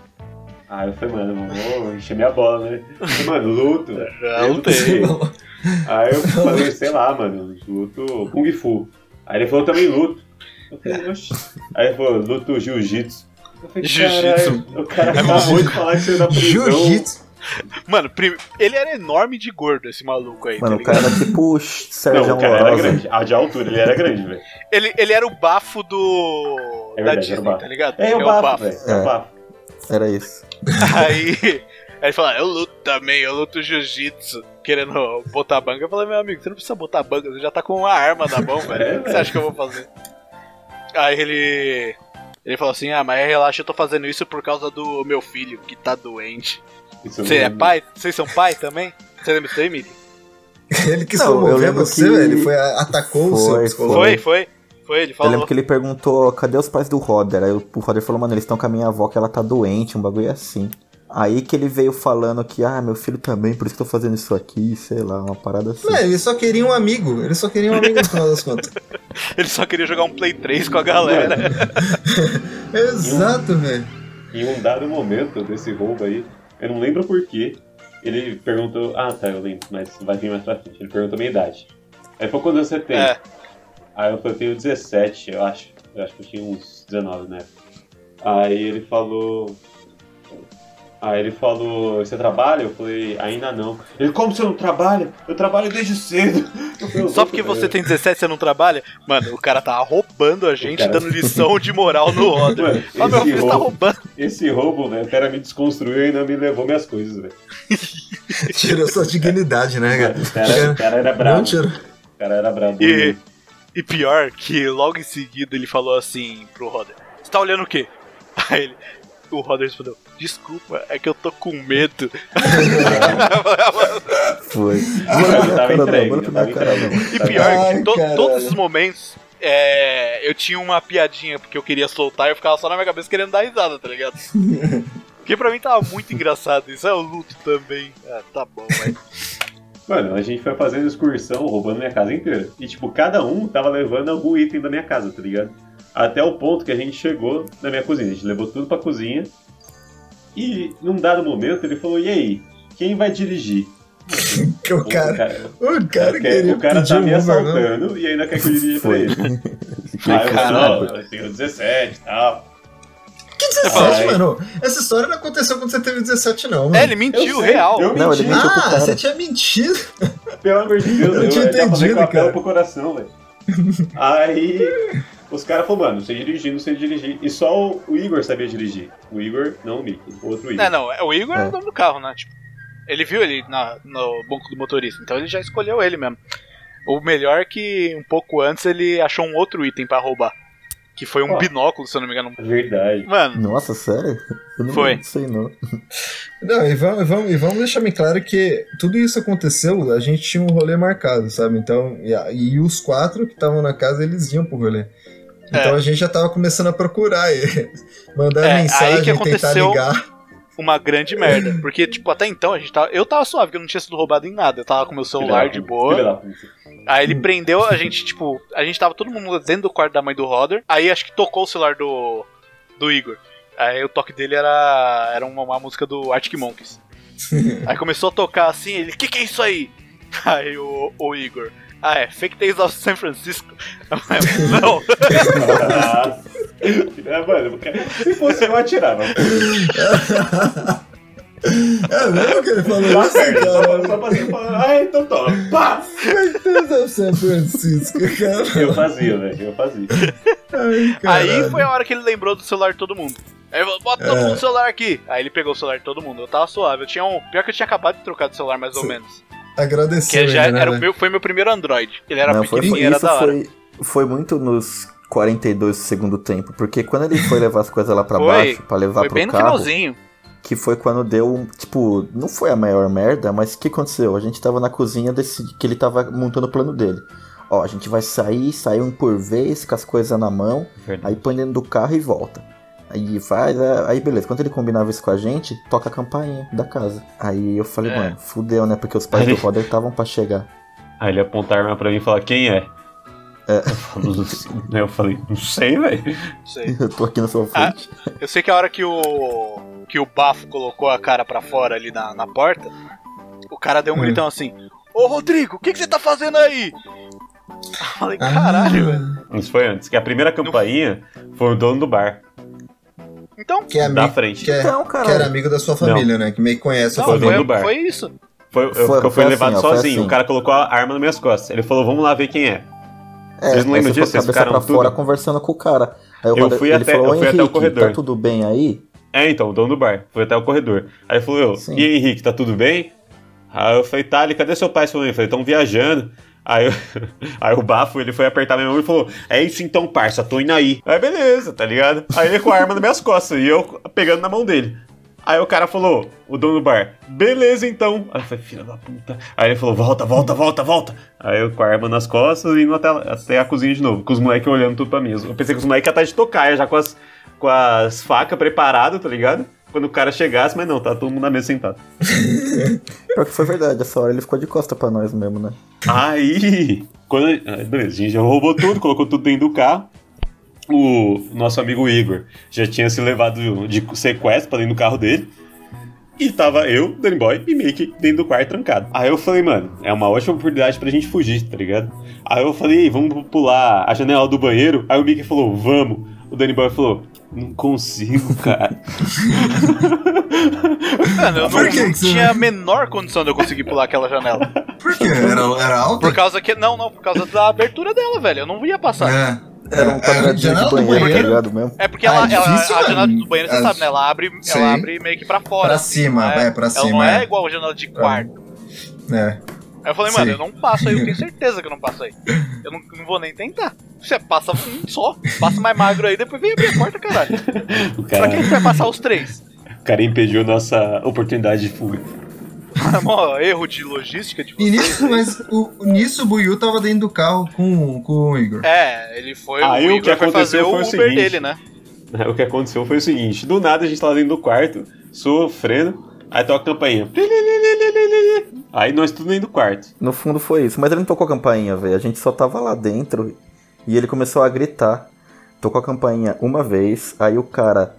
Speaker 4: Aí eu falei, mano, vou encher minha bola, né? Eu falei, mano, luto.
Speaker 2: Já lutei.
Speaker 4: Aí eu falei, sei lá, mano, luto Kung Fu. Aí ele falou também luto. Eu falei, oxi. Aí ele falou, luto Jiu-Jitsu. Eu falei,
Speaker 2: Jiu-jitsu.
Speaker 4: o cara
Speaker 2: É
Speaker 4: acabou de falar que você na prisão.
Speaker 1: Jiu-jitsu.
Speaker 2: Mano, prim- ele era enorme de gordo, esse maluco aí,
Speaker 3: Mano,
Speaker 2: tá
Speaker 3: o cara
Speaker 2: ligado?
Speaker 3: era tipo o
Speaker 4: Não,
Speaker 3: Sérgio
Speaker 4: o cara era grande. A de altura, ele era grande, velho.
Speaker 2: Ele, ele era o bafo do.
Speaker 4: É
Speaker 2: da
Speaker 4: verdade, era o
Speaker 2: Disney,
Speaker 4: bafo.
Speaker 2: tá ligado?
Speaker 4: É,
Speaker 2: Ele
Speaker 4: o bafo, velho. É
Speaker 3: É.
Speaker 4: o bafo.
Speaker 3: Era isso.
Speaker 2: Aí, aí ele falou, "Ah, eu luto também, eu luto jiu-jitsu, querendo botar banca. Eu falei, meu amigo, você não precisa botar banca, você já tá com uma arma na mão, velho. O que você acha que eu vou fazer? Aí ele. Ele falou assim, ah, mas relaxa, eu tô fazendo isso por causa do meu filho, que tá doente.
Speaker 4: Eu
Speaker 2: Você é pai? Vocês são pai também? Você lembra disso aí, Mickey?
Speaker 1: Ele quis
Speaker 3: Não, eu
Speaker 1: promover você,
Speaker 3: que-
Speaker 1: velho. Ele foi, atacou o seu
Speaker 3: Foi,
Speaker 1: psicólogo.
Speaker 2: Foi, foi. Foi, ele
Speaker 3: Eu
Speaker 2: falou.
Speaker 3: lembro que ele perguntou, cadê os pais do Roder? Aí o Roder falou, mano, eles estão com a minha avó que ela tá doente, um bagulho assim. Aí que ele veio falando que, ah, meu filho também, por isso que eu tô fazendo isso aqui, sei lá, uma parada assim.
Speaker 1: Não, ele só queria um amigo. Ele só queria um amigo no final das contas.
Speaker 2: Ele só queria jogar um Play 3 com a galera.
Speaker 1: Exato, velho.
Speaker 4: Em um dado momento desse roubo aí, eu não lembro porquê, ele perguntou. Ah, tá, eu lembro, mas vai vir mais pra frente. Ele perguntou a minha idade. Aí foi quando você tem.
Speaker 2: É.
Speaker 4: Aí eu falei, eu tenho 17, eu acho. Eu acho que eu tinha uns 19 na época. Aí ele falou. Aí ele falou, você trabalha? Eu falei, ainda não. Ele, como você não trabalha? Eu trabalho desde cedo. Falei,
Speaker 2: Só porque você tem 17 e você não trabalha? Mano, o cara tá roubando a gente,
Speaker 4: cara-
Speaker 2: dando lição de moral no Roder.
Speaker 4: Mano,
Speaker 2: Ah, meu filho tá
Speaker 4: roubo-
Speaker 2: roubando.
Speaker 4: Esse roubo, né? O cara me desconstruiu e ainda me levou minhas coisas, velho.
Speaker 1: Tirou sua dignidade, né, cara?
Speaker 4: O cara, o cara era
Speaker 1: Não
Speaker 4: bravo.
Speaker 1: tirou.
Speaker 4: O cara era brabo.
Speaker 2: E, e pior que logo em seguida ele falou assim pro Roder: Você tá olhando o quê? Aí ele, o Roder respondeu: Desculpa, é que eu tô com medo.
Speaker 3: Foi.
Speaker 4: Tava
Speaker 3: não,
Speaker 4: tava entregue.
Speaker 2: E pior
Speaker 1: Ai,
Speaker 2: que to-
Speaker 1: caralho.
Speaker 2: todos esses momentos é, eu tinha uma piadinha porque eu queria soltar e eu ficava só na minha cabeça querendo dar risada, tá ligado? Porque pra mim tava muito engraçado isso. É o luto também. Ah, tá bom, vai.
Speaker 4: Mano, a gente foi fazendo excursão, roubando minha casa inteira. E, tipo, cada um tava levando algum item da minha casa, tá ligado? Até o ponto que a gente chegou na minha cozinha. A gente levou tudo pra cozinha. E, num dado momento, ele falou: E aí, quem vai dirigir?
Speaker 1: o cara, o cara
Speaker 4: quer-
Speaker 1: queria
Speaker 4: o cara tá me
Speaker 1: né?
Speaker 4: assaltando e ainda quer que eu dirija pra ele. Aí eu Não, tenho 17 e tal.
Speaker 1: Que 17,
Speaker 4: Ai.
Speaker 1: mano? Essa história não aconteceu quando você teve 17, não, mano.
Speaker 2: É, ele mentiu,
Speaker 4: sei,
Speaker 2: real.
Speaker 4: eu
Speaker 3: Não, ele
Speaker 4: menti.
Speaker 3: mentiu pro
Speaker 1: Ah,
Speaker 3: cara.
Speaker 1: você tinha mentido.
Speaker 4: Pelo amor de Deus,
Speaker 1: Eu
Speaker 4: eu,
Speaker 1: tinha entendido, cara.
Speaker 4: pro coração, velho. Aí os caras falaram, mano, não sei dirigir, não sei dirigir. E só o, Igor sabia dirigir. O Igor, não o Mickey, o outro Igor.
Speaker 2: Não, não, é- o Igor é
Speaker 3: É.
Speaker 2: o dono do carro, né? Tipo, ele viu ele na- no banco do motorista, então ele já escolheu ele mesmo. O melhor é que um pouco antes ele achou um outro item pra roubar. Que foi um
Speaker 4: Ó.
Speaker 2: binóculo, se eu não me engano.
Speaker 4: É Verdade.
Speaker 2: Mano,
Speaker 3: Nossa, sério? Eu não
Speaker 2: Foi.
Speaker 3: sei não.
Speaker 1: Não, e vamos, e vamos, e vamos deixar bem claro que tudo isso aconteceu, a gente tinha um rolê marcado, sabe? Então, e, e os quatro que estavam na casa, eles iam pro rolê. Então
Speaker 2: É.
Speaker 1: a gente já tava começando a procurar eles. Mandar
Speaker 2: É, aí
Speaker 1: mensagem,
Speaker 2: que
Speaker 1: tentar
Speaker 2: aconteceu-
Speaker 1: ligar.
Speaker 2: uma grande merda. Porque, tipo, até então a gente tava. Eu tava suave, porque eu não tinha sido roubado em nada. Eu tava com meu celular de boa. Aí ele prendeu a gente, tipo, a gente tava todo mundo dentro do quarto da mãe do Roder. Aí acho que tocou o celular do. do Igor. Aí o toque dele era. era uma, uma música do Arctic Monkeys. Aí começou a tocar assim, ele, que que é isso aí? Aí o, o Igor. Ah, é, Fake Days of San Francisco. Não,
Speaker 4: Nossa. É, mano, se fosse eu atirava.
Speaker 1: É mesmo que ele falou
Speaker 4: Tá
Speaker 1: isso,
Speaker 4: certo. Só,
Speaker 1: cara?
Speaker 4: só fazia falar, ah, então toma. Pá!
Speaker 1: Deus é São Francisco, cara.
Speaker 4: Eu fazia, velho, eu fazia.
Speaker 1: Ai,
Speaker 2: Aí foi a hora que ele lembrou do celular de todo mundo. Aí ele falou, bota todo
Speaker 1: É.
Speaker 2: mundo no celular aqui. Aí ele pegou o celular de todo mundo. Eu tava suave. Eu tinha um. Pior que eu tinha acabado de trocar de celular, mais ou
Speaker 1: Sim.
Speaker 2: menos.
Speaker 1: Agradeceu
Speaker 2: Que já
Speaker 1: ele, né,
Speaker 2: era o
Speaker 1: velho?
Speaker 2: meu, foi meu primeiro Android. Ele era
Speaker 3: não, foi,
Speaker 2: pequenininho, era
Speaker 3: isso
Speaker 2: da hora.
Speaker 3: foi, foi muito nos 42 do segundo tempo, porque quando ele foi levar as coisas lá pra
Speaker 2: Foi.
Speaker 3: baixo, pra levar
Speaker 2: Foi
Speaker 3: pro
Speaker 2: bem no
Speaker 3: carro,
Speaker 2: finalzinho.
Speaker 3: que foi quando deu, um- tipo, não foi a maior merda, mas o que aconteceu? A gente tava na cozinha desse, que ele tava montando o plano dele. Ó, a gente vai sair, sair um por vez, com as coisas na mão,
Speaker 4: Verdade.
Speaker 3: aí põe dentro do carro e volta. Aí faz, é, aí beleza. Quando ele combinava isso com a gente, toca a campainha da casa. Aí eu falei,
Speaker 2: É.
Speaker 3: mano, fudeu, né? Porque os pais
Speaker 4: Aí-
Speaker 3: do Roder estavam pra chegar.
Speaker 4: Aí ele apontar a arma pra mim e falar, quem é?
Speaker 3: É.
Speaker 4: Eu, falei, não sei, velho.
Speaker 2: Não sei.
Speaker 3: Eu tô aqui na sua
Speaker 2: Ah,
Speaker 3: frente.
Speaker 2: Eu sei que a hora que o. que o bafo colocou a cara pra fora ali na, na porta, o cara deu um
Speaker 1: Hum.
Speaker 2: gritão assim: Ô Rodrigo, o que, que você tá fazendo aí? Eu falei,
Speaker 1: Ah.
Speaker 2: caralho, velho.
Speaker 4: Isso foi antes, que a primeira campainha foi o dono do bar,
Speaker 2: Então,
Speaker 1: Que é
Speaker 4: da frente.
Speaker 1: que, é,
Speaker 3: Então, cara.
Speaker 1: que era amigo da sua família, né? Que meio que conhece a
Speaker 2: não,
Speaker 4: foi o
Speaker 1: família.
Speaker 4: dono
Speaker 2: foi,
Speaker 4: do bar.
Speaker 2: foi isso.
Speaker 4: Foi, eu,
Speaker 3: Foi-
Speaker 4: eu fui
Speaker 3: foi
Speaker 4: levado
Speaker 3: assim,
Speaker 4: sozinho.
Speaker 3: assim.
Speaker 4: O cara colocou a arma nas minhas costas. Ele falou, vamos lá ver quem é.
Speaker 3: É,
Speaker 4: Vocês não lembram disso?
Speaker 3: a
Speaker 4: Vocês ficaram
Speaker 3: pra
Speaker 4: tudo?
Speaker 3: fora conversando com o cara. Aí
Speaker 4: Eu
Speaker 3: Roder-
Speaker 4: fui
Speaker 3: ele
Speaker 4: até-
Speaker 3: falou,
Speaker 4: eu
Speaker 3: "Ô,
Speaker 4: fui até o
Speaker 3: Henrique,
Speaker 4: corredor."
Speaker 3: tá tudo bem aí?
Speaker 4: É, então, o dono do bar. Foi até o corredor. Aí ele falou, eu,
Speaker 3: Sim.
Speaker 4: e aí, Henrique, tá tudo bem? Aí eu falei, tá, ele, cadê seu pai e sua mãe? Eu falei, tão viajando. Aí, aí o bafo, ele foi apertar minha mão e falou, é isso então, parça, tô indo aí. Aí beleza, tá ligado? Aí ele com a arma nas minhas costas e eu pegando na mão dele. Aí o cara falou, o dono do bar, beleza então. Aí eu falei, filha da puta. Aí ele falou, volta, volta, volta, volta. Aí eu com a arma nas costas e indo até, até a cozinha de novo, com os moleques olhando tudo pra mim. Eu pensei que os moleques iam estar de tocaia, já com as, com as facas preparadas, tá ligado? Quando o cara chegasse, mas não, tá todo mundo na mesa sentado.
Speaker 3: Pior que foi verdade, essa hora ele ficou de costa pra nós mesmo, né?
Speaker 4: Aí, quando, ah, beleza, a gente já roubou tudo, colocou tudo dentro do carro. O nosso amigo Igor já tinha se levado de sequestro pra dentro do carro dele. E tava eu, Danny Boy e Mickey dentro do quarto trancado. Aí eu falei, mano, é uma ótima oportunidade pra gente fugir, tá ligado? Aí eu falei, "Ei, vamos pular a janela do banheiro. Aí o Mickey falou, vamos. O Danny Boy falou, não consigo, cara.
Speaker 2: Mano, eu
Speaker 1: Por
Speaker 2: não,
Speaker 1: que
Speaker 2: não
Speaker 1: que você-
Speaker 2: tinha a menor condição de eu conseguir pular aquela janela.
Speaker 1: Por quê? Era, era alto?
Speaker 2: Por causa que. Não, não, por causa da abertura dela, velho. Eu não ia passar.
Speaker 1: É.
Speaker 3: Era um
Speaker 1: É,
Speaker 3: quadradinho
Speaker 1: janela
Speaker 3: de
Speaker 1: do
Speaker 3: banheiro, tá ligado mesmo?
Speaker 2: É porque
Speaker 1: Ah,
Speaker 2: ela,
Speaker 1: é
Speaker 2: ela-
Speaker 1: difícil,
Speaker 2: a janela do banheiro, você
Speaker 1: É,
Speaker 2: sabe, né? Ela abre,
Speaker 1: sim.
Speaker 2: ela abre meio que pra fora.
Speaker 1: Pra
Speaker 2: assim,
Speaker 1: cima,
Speaker 2: não
Speaker 1: é, pra
Speaker 2: ela
Speaker 1: cima,
Speaker 2: não é
Speaker 1: é.
Speaker 2: igual a janela de quarto.
Speaker 1: É.
Speaker 2: Aí eu falei,
Speaker 1: Sim.
Speaker 2: mano, eu não passo aí, eu tenho certeza que eu não passo aí. Eu não, não vou nem tentar. Você passa um só, passa mais magro aí, depois vem abrir a porta, caralho.
Speaker 4: O
Speaker 2: Pra que a gente vai passar os três?
Speaker 4: o cara impediu nossa oportunidade de fuga.
Speaker 2: Mó erro de logística de
Speaker 9: E
Speaker 2: vocês.
Speaker 9: nisso, mas o, nisso o Buiu tava dentro do carro com, com o Igor.
Speaker 2: É, ele foi.
Speaker 4: Aí
Speaker 2: o
Speaker 4: o
Speaker 2: Igor
Speaker 4: que
Speaker 2: foi fazer
Speaker 4: aconteceu
Speaker 2: o
Speaker 4: foi o
Speaker 2: Uber
Speaker 4: seguinte.
Speaker 2: dele, né?
Speaker 4: O que aconteceu foi o seguinte: do nada a gente lá dentro do quarto, sofrendo, aí toca a campainha. Aí nós tudo dentro do quarto.
Speaker 3: No fundo foi isso. Mas ele não tocou a campainha, velho. A gente só tava lá dentro e ele começou a gritar. Tocou a campainha uma vez, aí o cara.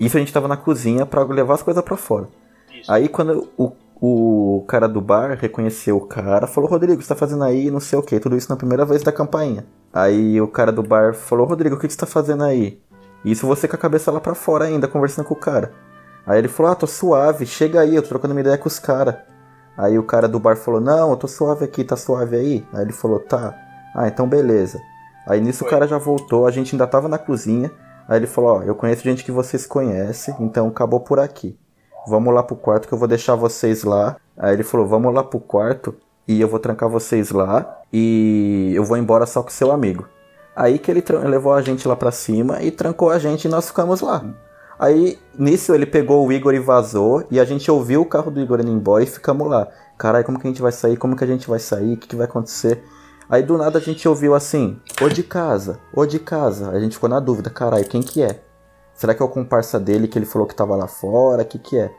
Speaker 3: Isso a gente tava na cozinha pra levar as coisas pra fora.
Speaker 2: Isso.
Speaker 3: Aí quando o, o cara do bar reconheceu o cara, falou: Rodrigo, você tá fazendo aí não sei o que. Tudo isso na primeira vez da campainha. Aí o cara do bar falou: Rodrigo, o que que você tá fazendo aí? Isso você com a cabeça lá pra fora ainda, conversando com o cara. Aí ele falou: Ah, tô suave, chega aí, eu tô trocando uma ideia com os caras. Aí o cara do bar falou: Não, eu tô suave aqui, tá suave aí? Aí ele falou: Tá. Ah, então beleza. Aí nisso
Speaker 2: Foi.
Speaker 3: o cara já voltou, a gente ainda tava na cozinha. Aí ele falou: Ó, eu conheço gente que vocês conhecem, então acabou por aqui. Vamos lá pro quarto que eu vou deixar vocês lá. Aí ele falou: Vamos lá pro quarto e eu vou trancar vocês lá e eu vou embora só com seu amigo. Aí que ele levou a gente lá pra cima e trancou a gente e nós ficamos lá. Aí, nisso, ele pegou o Igor e vazou, e a gente ouviu o carro do Igor indo embora e ficamos lá. Caralho, como que a gente vai sair? Como que a gente vai sair? O que, que vai acontecer? Aí do nada a gente ouviu assim, ô de casa, ô de casa. A gente ficou na dúvida, caralho, quem que é? Será que é o comparsa dele que ele falou que tava lá fora? O que que é?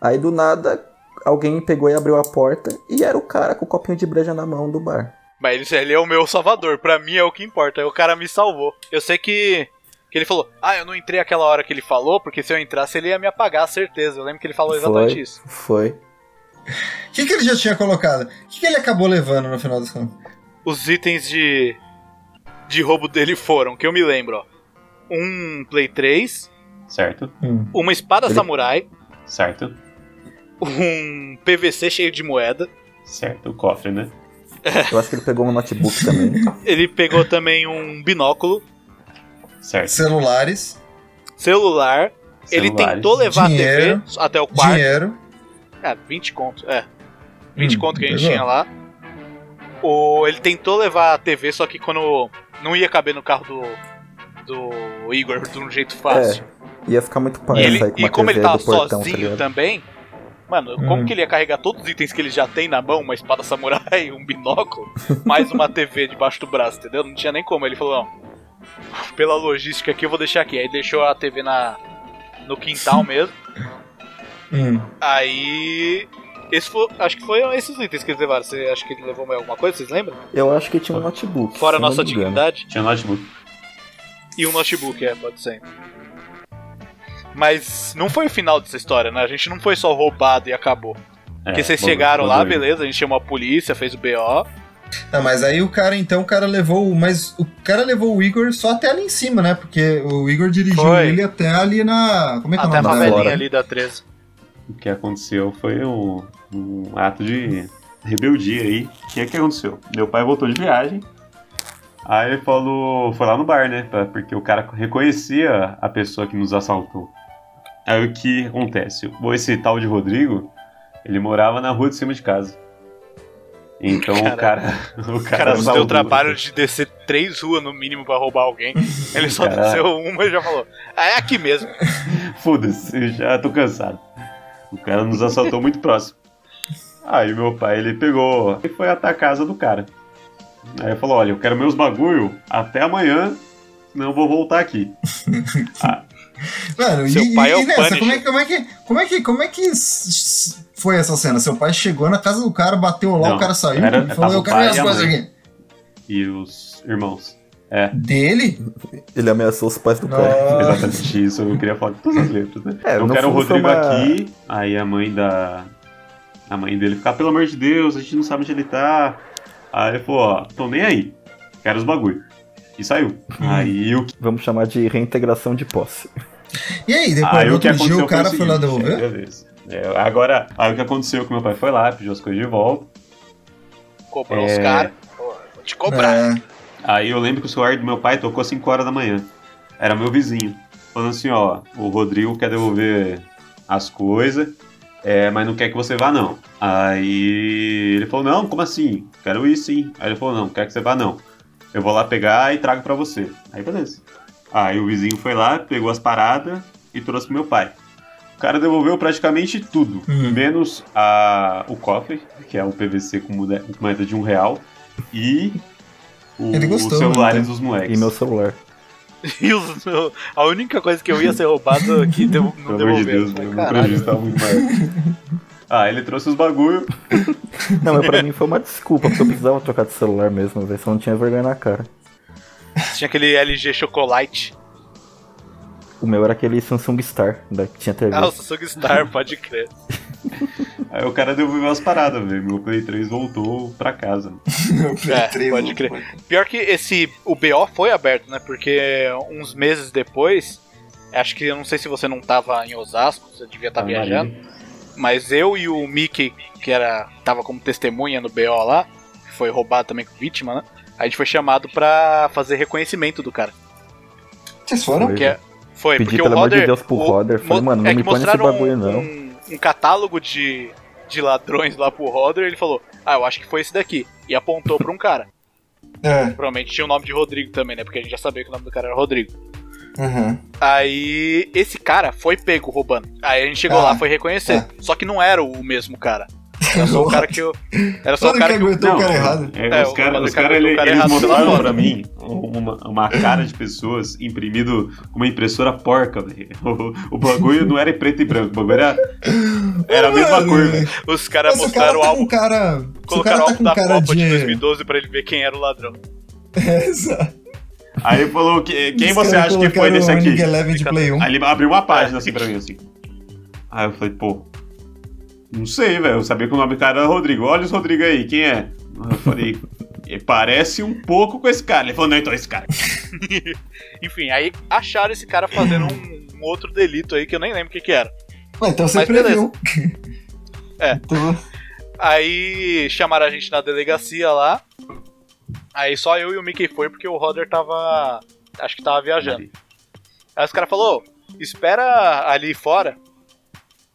Speaker 3: Aí do nada, alguém pegou e abriu a porta, e era o cara com o copinho de breja na mão do bar.
Speaker 2: Mas ele, é o meu salvador, pra mim é o que importa. Aí o cara me salvou. Eu sei que. Que ele falou, ah, eu não entrei aquela hora que ele falou, porque se eu entrasse ele ia me apagar, certeza. Eu lembro que ele falou exatamente
Speaker 3: foi,
Speaker 2: isso.
Speaker 3: Foi.
Speaker 9: O que, que ele já tinha colocado? O que, que ele acabou levando no final das contas?
Speaker 2: Os itens de. de roubo dele foram, que eu me lembro, ó. Um Play 3,
Speaker 4: Certo?
Speaker 2: uma espada
Speaker 3: Ele-
Speaker 2: samurai,
Speaker 4: Certo?
Speaker 2: um PVC cheio de moeda.
Speaker 4: Certo, o cofre, né?
Speaker 3: Eu acho que ele pegou um notebook também.
Speaker 2: Ele pegou também um binóculo,
Speaker 4: Certo.
Speaker 9: Celulares,
Speaker 2: celular. Ele tentou levar
Speaker 9: Dinheiro.
Speaker 2: a TV até o quarto.
Speaker 9: dinheiro.
Speaker 2: É, 20 conto, é. 20
Speaker 9: Hum,
Speaker 2: conto que a gente
Speaker 9: pegou.
Speaker 2: tinha lá. O, ele tentou levar a TV, só que quando não ia caber no carro do, do Igor de um jeito fácil.
Speaker 3: Ia ficar muito
Speaker 2: e ele,
Speaker 3: sair com
Speaker 2: e como
Speaker 3: TV
Speaker 2: ele tava
Speaker 3: portão, tá
Speaker 2: sozinho
Speaker 3: ligado?
Speaker 2: também, mano, como
Speaker 9: Hum.
Speaker 2: que ele ia carregar todos os itens que ele já tem na mão, uma espada samurai, um binóculo, mais uma TV debaixo do braço, entendeu? Não tinha nem como. Ele falou, não. Pela logística aqui, eu vou deixar aqui. Aí deixou a TV na, no quintal mesmo.
Speaker 9: Hum.
Speaker 2: Aí. Esse foi, acho que foi esses itens que eles levaram. Você acha que ele levou mais alguma coisa? Vocês lembram?
Speaker 3: Eu acho que tinha um notebook.
Speaker 2: Fora
Speaker 3: não
Speaker 2: nossa dignidade.
Speaker 4: Tinha notebook.
Speaker 2: E um notebook, é, pode ser. Mas não foi o final dessa história, né? A gente não foi só roubado e acabou.
Speaker 4: É,
Speaker 2: Porque vocês
Speaker 4: bom,
Speaker 2: chegaram
Speaker 4: bom,
Speaker 2: lá,
Speaker 4: bom.
Speaker 2: beleza, a gente chamou a polícia, fez o BO.
Speaker 9: Tá, mas aí o cara, então, o cara levou. o- Mas o cara levou o Igor só até ali em cima, né? Porque o Igor dirigiu
Speaker 2: Foi.
Speaker 9: ele até ali na. Como é que é o
Speaker 2: Até a
Speaker 9: nome
Speaker 3: favelinha
Speaker 2: ali da 13.
Speaker 4: O que aconteceu foi um, um ato de rebeldia aí. O que é que aconteceu? Meu pai voltou de viagem. Aí ele falou. Foi lá no bar, né? pra- Porque o cara reconhecia a pessoa que nos assaltou. Aí o que acontece? Esse tal de Rodrigo, ele morava na rua de cima de casa. Então o cara. O
Speaker 2: O
Speaker 4: cara,
Speaker 2: cara nos deu o trabalho de descer três ruas no mínimo pra roubar alguém. Ele só
Speaker 4: Caralho.
Speaker 2: desceu uma e já falou: Ah, é aqui mesmo.
Speaker 4: Foda-se, já tô cansado. O cara nos assaltou muito próximo. Aí meu pai, ele pegou e foi até a casa do cara. Aí ele falou, olha, eu quero meus bagulho até amanhã, senão eu vou voltar aqui.
Speaker 9: Mano,
Speaker 2: Seu
Speaker 9: e,
Speaker 2: pai
Speaker 9: e,
Speaker 2: é o
Speaker 9: e nessa,
Speaker 2: Punisher.
Speaker 9: como é, que- como é que. Como é que. Como é que foi essa cena? Seu pai chegou na casa do cara, bateu lá,
Speaker 4: Não,
Speaker 9: o cara saiu
Speaker 4: era-
Speaker 9: e falou, eu
Speaker 4: o
Speaker 9: quero
Speaker 4: pai
Speaker 9: minhas
Speaker 4: e
Speaker 9: coisas aqui.
Speaker 4: E os irmãos.
Speaker 9: Dele?
Speaker 3: Ele ameaçou os pais do cara.
Speaker 9: Nossa.
Speaker 4: Exatamente isso, eu queria falar de todas as letras, né?
Speaker 3: É,
Speaker 4: eu quero o Rodrigo
Speaker 3: uma-
Speaker 4: aqui, aí a mãe da. A mãe dele ficar, pelo amor de Deus, a gente não sabe onde ele tá. Aí ele falou, ó, tô nem aí. Quero os bagulho. E saiu. Aí o
Speaker 3: Vamos chamar de reintegração de posse.
Speaker 9: E aí, depois
Speaker 4: Aí
Speaker 9: no
Speaker 4: o que
Speaker 9: outro dia
Speaker 4: aconteceu
Speaker 9: o cara
Speaker 4: foi
Speaker 9: lá devolver?
Speaker 4: é. É, agora, aí o que aconteceu que meu pai foi lá, pediu as coisas de volta.
Speaker 2: Cobrou
Speaker 4: É.
Speaker 2: os caras. Vou te cobrar.
Speaker 9: É,
Speaker 4: Aí eu lembro que o celular do meu pai tocou 5 horas da manhã. Era meu vizinho. Falando assim, ó, o Rodrigo quer devolver as coisas, é, mas não quer que você vá, não. Aí ele falou, não, como assim? Quero ir sim. Aí ele falou, não, quer que você vá, não. Eu vou lá pegar e trago pra você. Aí beleza. Aí o vizinho foi lá, pegou as paradas e trouxe pro meu pai. O cara devolveu praticamente tudo,
Speaker 1: Hum.
Speaker 4: menos a, o cofre, que é um PVC com moeda de um real, e o-
Speaker 1: gostou,
Speaker 4: os celulares
Speaker 1: mano.
Speaker 4: dos moleques.
Speaker 3: E meu celular.
Speaker 2: E os- a única coisa que eu ia ser roubado aqui deu, não
Speaker 4: Pelo amor de. Deus, meu prejuízo tava muito maior. Ah, ele trouxe os bagulho.
Speaker 3: Não, mas pra mim foi uma desculpa, porque eu precisava trocar de celular mesmo, velho. Só não tinha vergonha na cara.
Speaker 2: Tinha aquele LG Chocolate.
Speaker 3: O meu era aquele Samsung Star, da que tinha TV.
Speaker 2: Ah, o Samsung Star, pode crer.
Speaker 4: Aí o cara devolveu as paradas, velho. Meu Play 3 voltou pra casa.
Speaker 2: É,
Speaker 9: Três,
Speaker 2: pode
Speaker 9: não
Speaker 2: crer. Pior que esse. O BO foi aberto, né? Porque uns meses depois. Acho que eu não sei se você não tava em Osasco, você devia estar
Speaker 4: Tá,
Speaker 2: viajando. Mas eu e o Mickey, que era. tava como testemunha no BO lá, que foi roubado também com vítima, né? A gente foi chamado pra fazer reconhecimento do cara.
Speaker 9: Vocês foram?
Speaker 3: Foi.
Speaker 2: Que é, foi,
Speaker 3: Pedi
Speaker 2: porque
Speaker 3: pelo
Speaker 2: o
Speaker 3: amor de
Speaker 2: Roder.
Speaker 3: Deus pro Roder, falei,
Speaker 2: mo-
Speaker 3: mano, não
Speaker 2: é
Speaker 3: me
Speaker 2: que
Speaker 3: põe nesse
Speaker 2: mostraram
Speaker 3: bagulho,
Speaker 2: um,
Speaker 3: não.
Speaker 2: Um, um catálogo de, de ladrões lá pro Roder ele falou: Ah, eu acho que foi esse daqui. E apontou pra um cara.
Speaker 9: É.
Speaker 2: Provavelmente tinha o nome de Rodrigo também, né? Porque a gente já sabia que o nome do cara era Rodrigo.
Speaker 9: Uhum.
Speaker 2: Aí esse cara foi pego roubando. Aí a gente chegou
Speaker 9: Ah,
Speaker 2: lá, foi reconhecer.
Speaker 9: tá.
Speaker 2: Só que não era o mesmo cara. Era só o cara que eu. Era só o cara que eu.
Speaker 9: aguentou o cara errado.
Speaker 4: É,
Speaker 2: É,
Speaker 4: os
Speaker 2: o
Speaker 4: caras cara,
Speaker 2: caguetou
Speaker 4: ele-
Speaker 2: o cara
Speaker 4: eles mostraram pra mim uma, uma cara de pessoas imprimido com uma impressora porca, velho. O, o bagulho não era em preto e branco, o bagulho era, era a mesma
Speaker 9: Mano,
Speaker 4: cor, velho.
Speaker 2: Os caras
Speaker 9: o cara
Speaker 2: mostraram o
Speaker 9: tá
Speaker 2: álbum.
Speaker 9: com cara. O cara
Speaker 2: Colocaram o
Speaker 9: tá
Speaker 2: álbum
Speaker 9: com
Speaker 2: da
Speaker 9: cara
Speaker 2: Copa de...
Speaker 9: de.
Speaker 2: 2012 pra ele ver quem era o ladrão.
Speaker 9: É, exato.
Speaker 4: Aí falou, que, quem você acha que foi desse aqui?
Speaker 9: De Play 1.
Speaker 4: Aí ele abriu uma página assim pra mim, assim. Aí eu falei, pô. Não sei, velho. Eu sabia que o nome do cara era Rodrigo. Olha os Rodrigo aí, quem é? Eu falei, "E parece um pouco com esse cara. Ele falou, não, então esse cara.
Speaker 2: Enfim, aí acharam esse cara fazendo um, um outro delito aí que eu nem lembro o que, que era.
Speaker 9: Ué, então você
Speaker 2: Mas
Speaker 9: previu.
Speaker 2: É.
Speaker 9: Então,
Speaker 2: Aí chamaram a gente na delegacia lá. Aí só eu e o Mickey foi porque o Roder tava. Acho que tava viajando. Aí os caras falaram, "Ô, espera ali fora.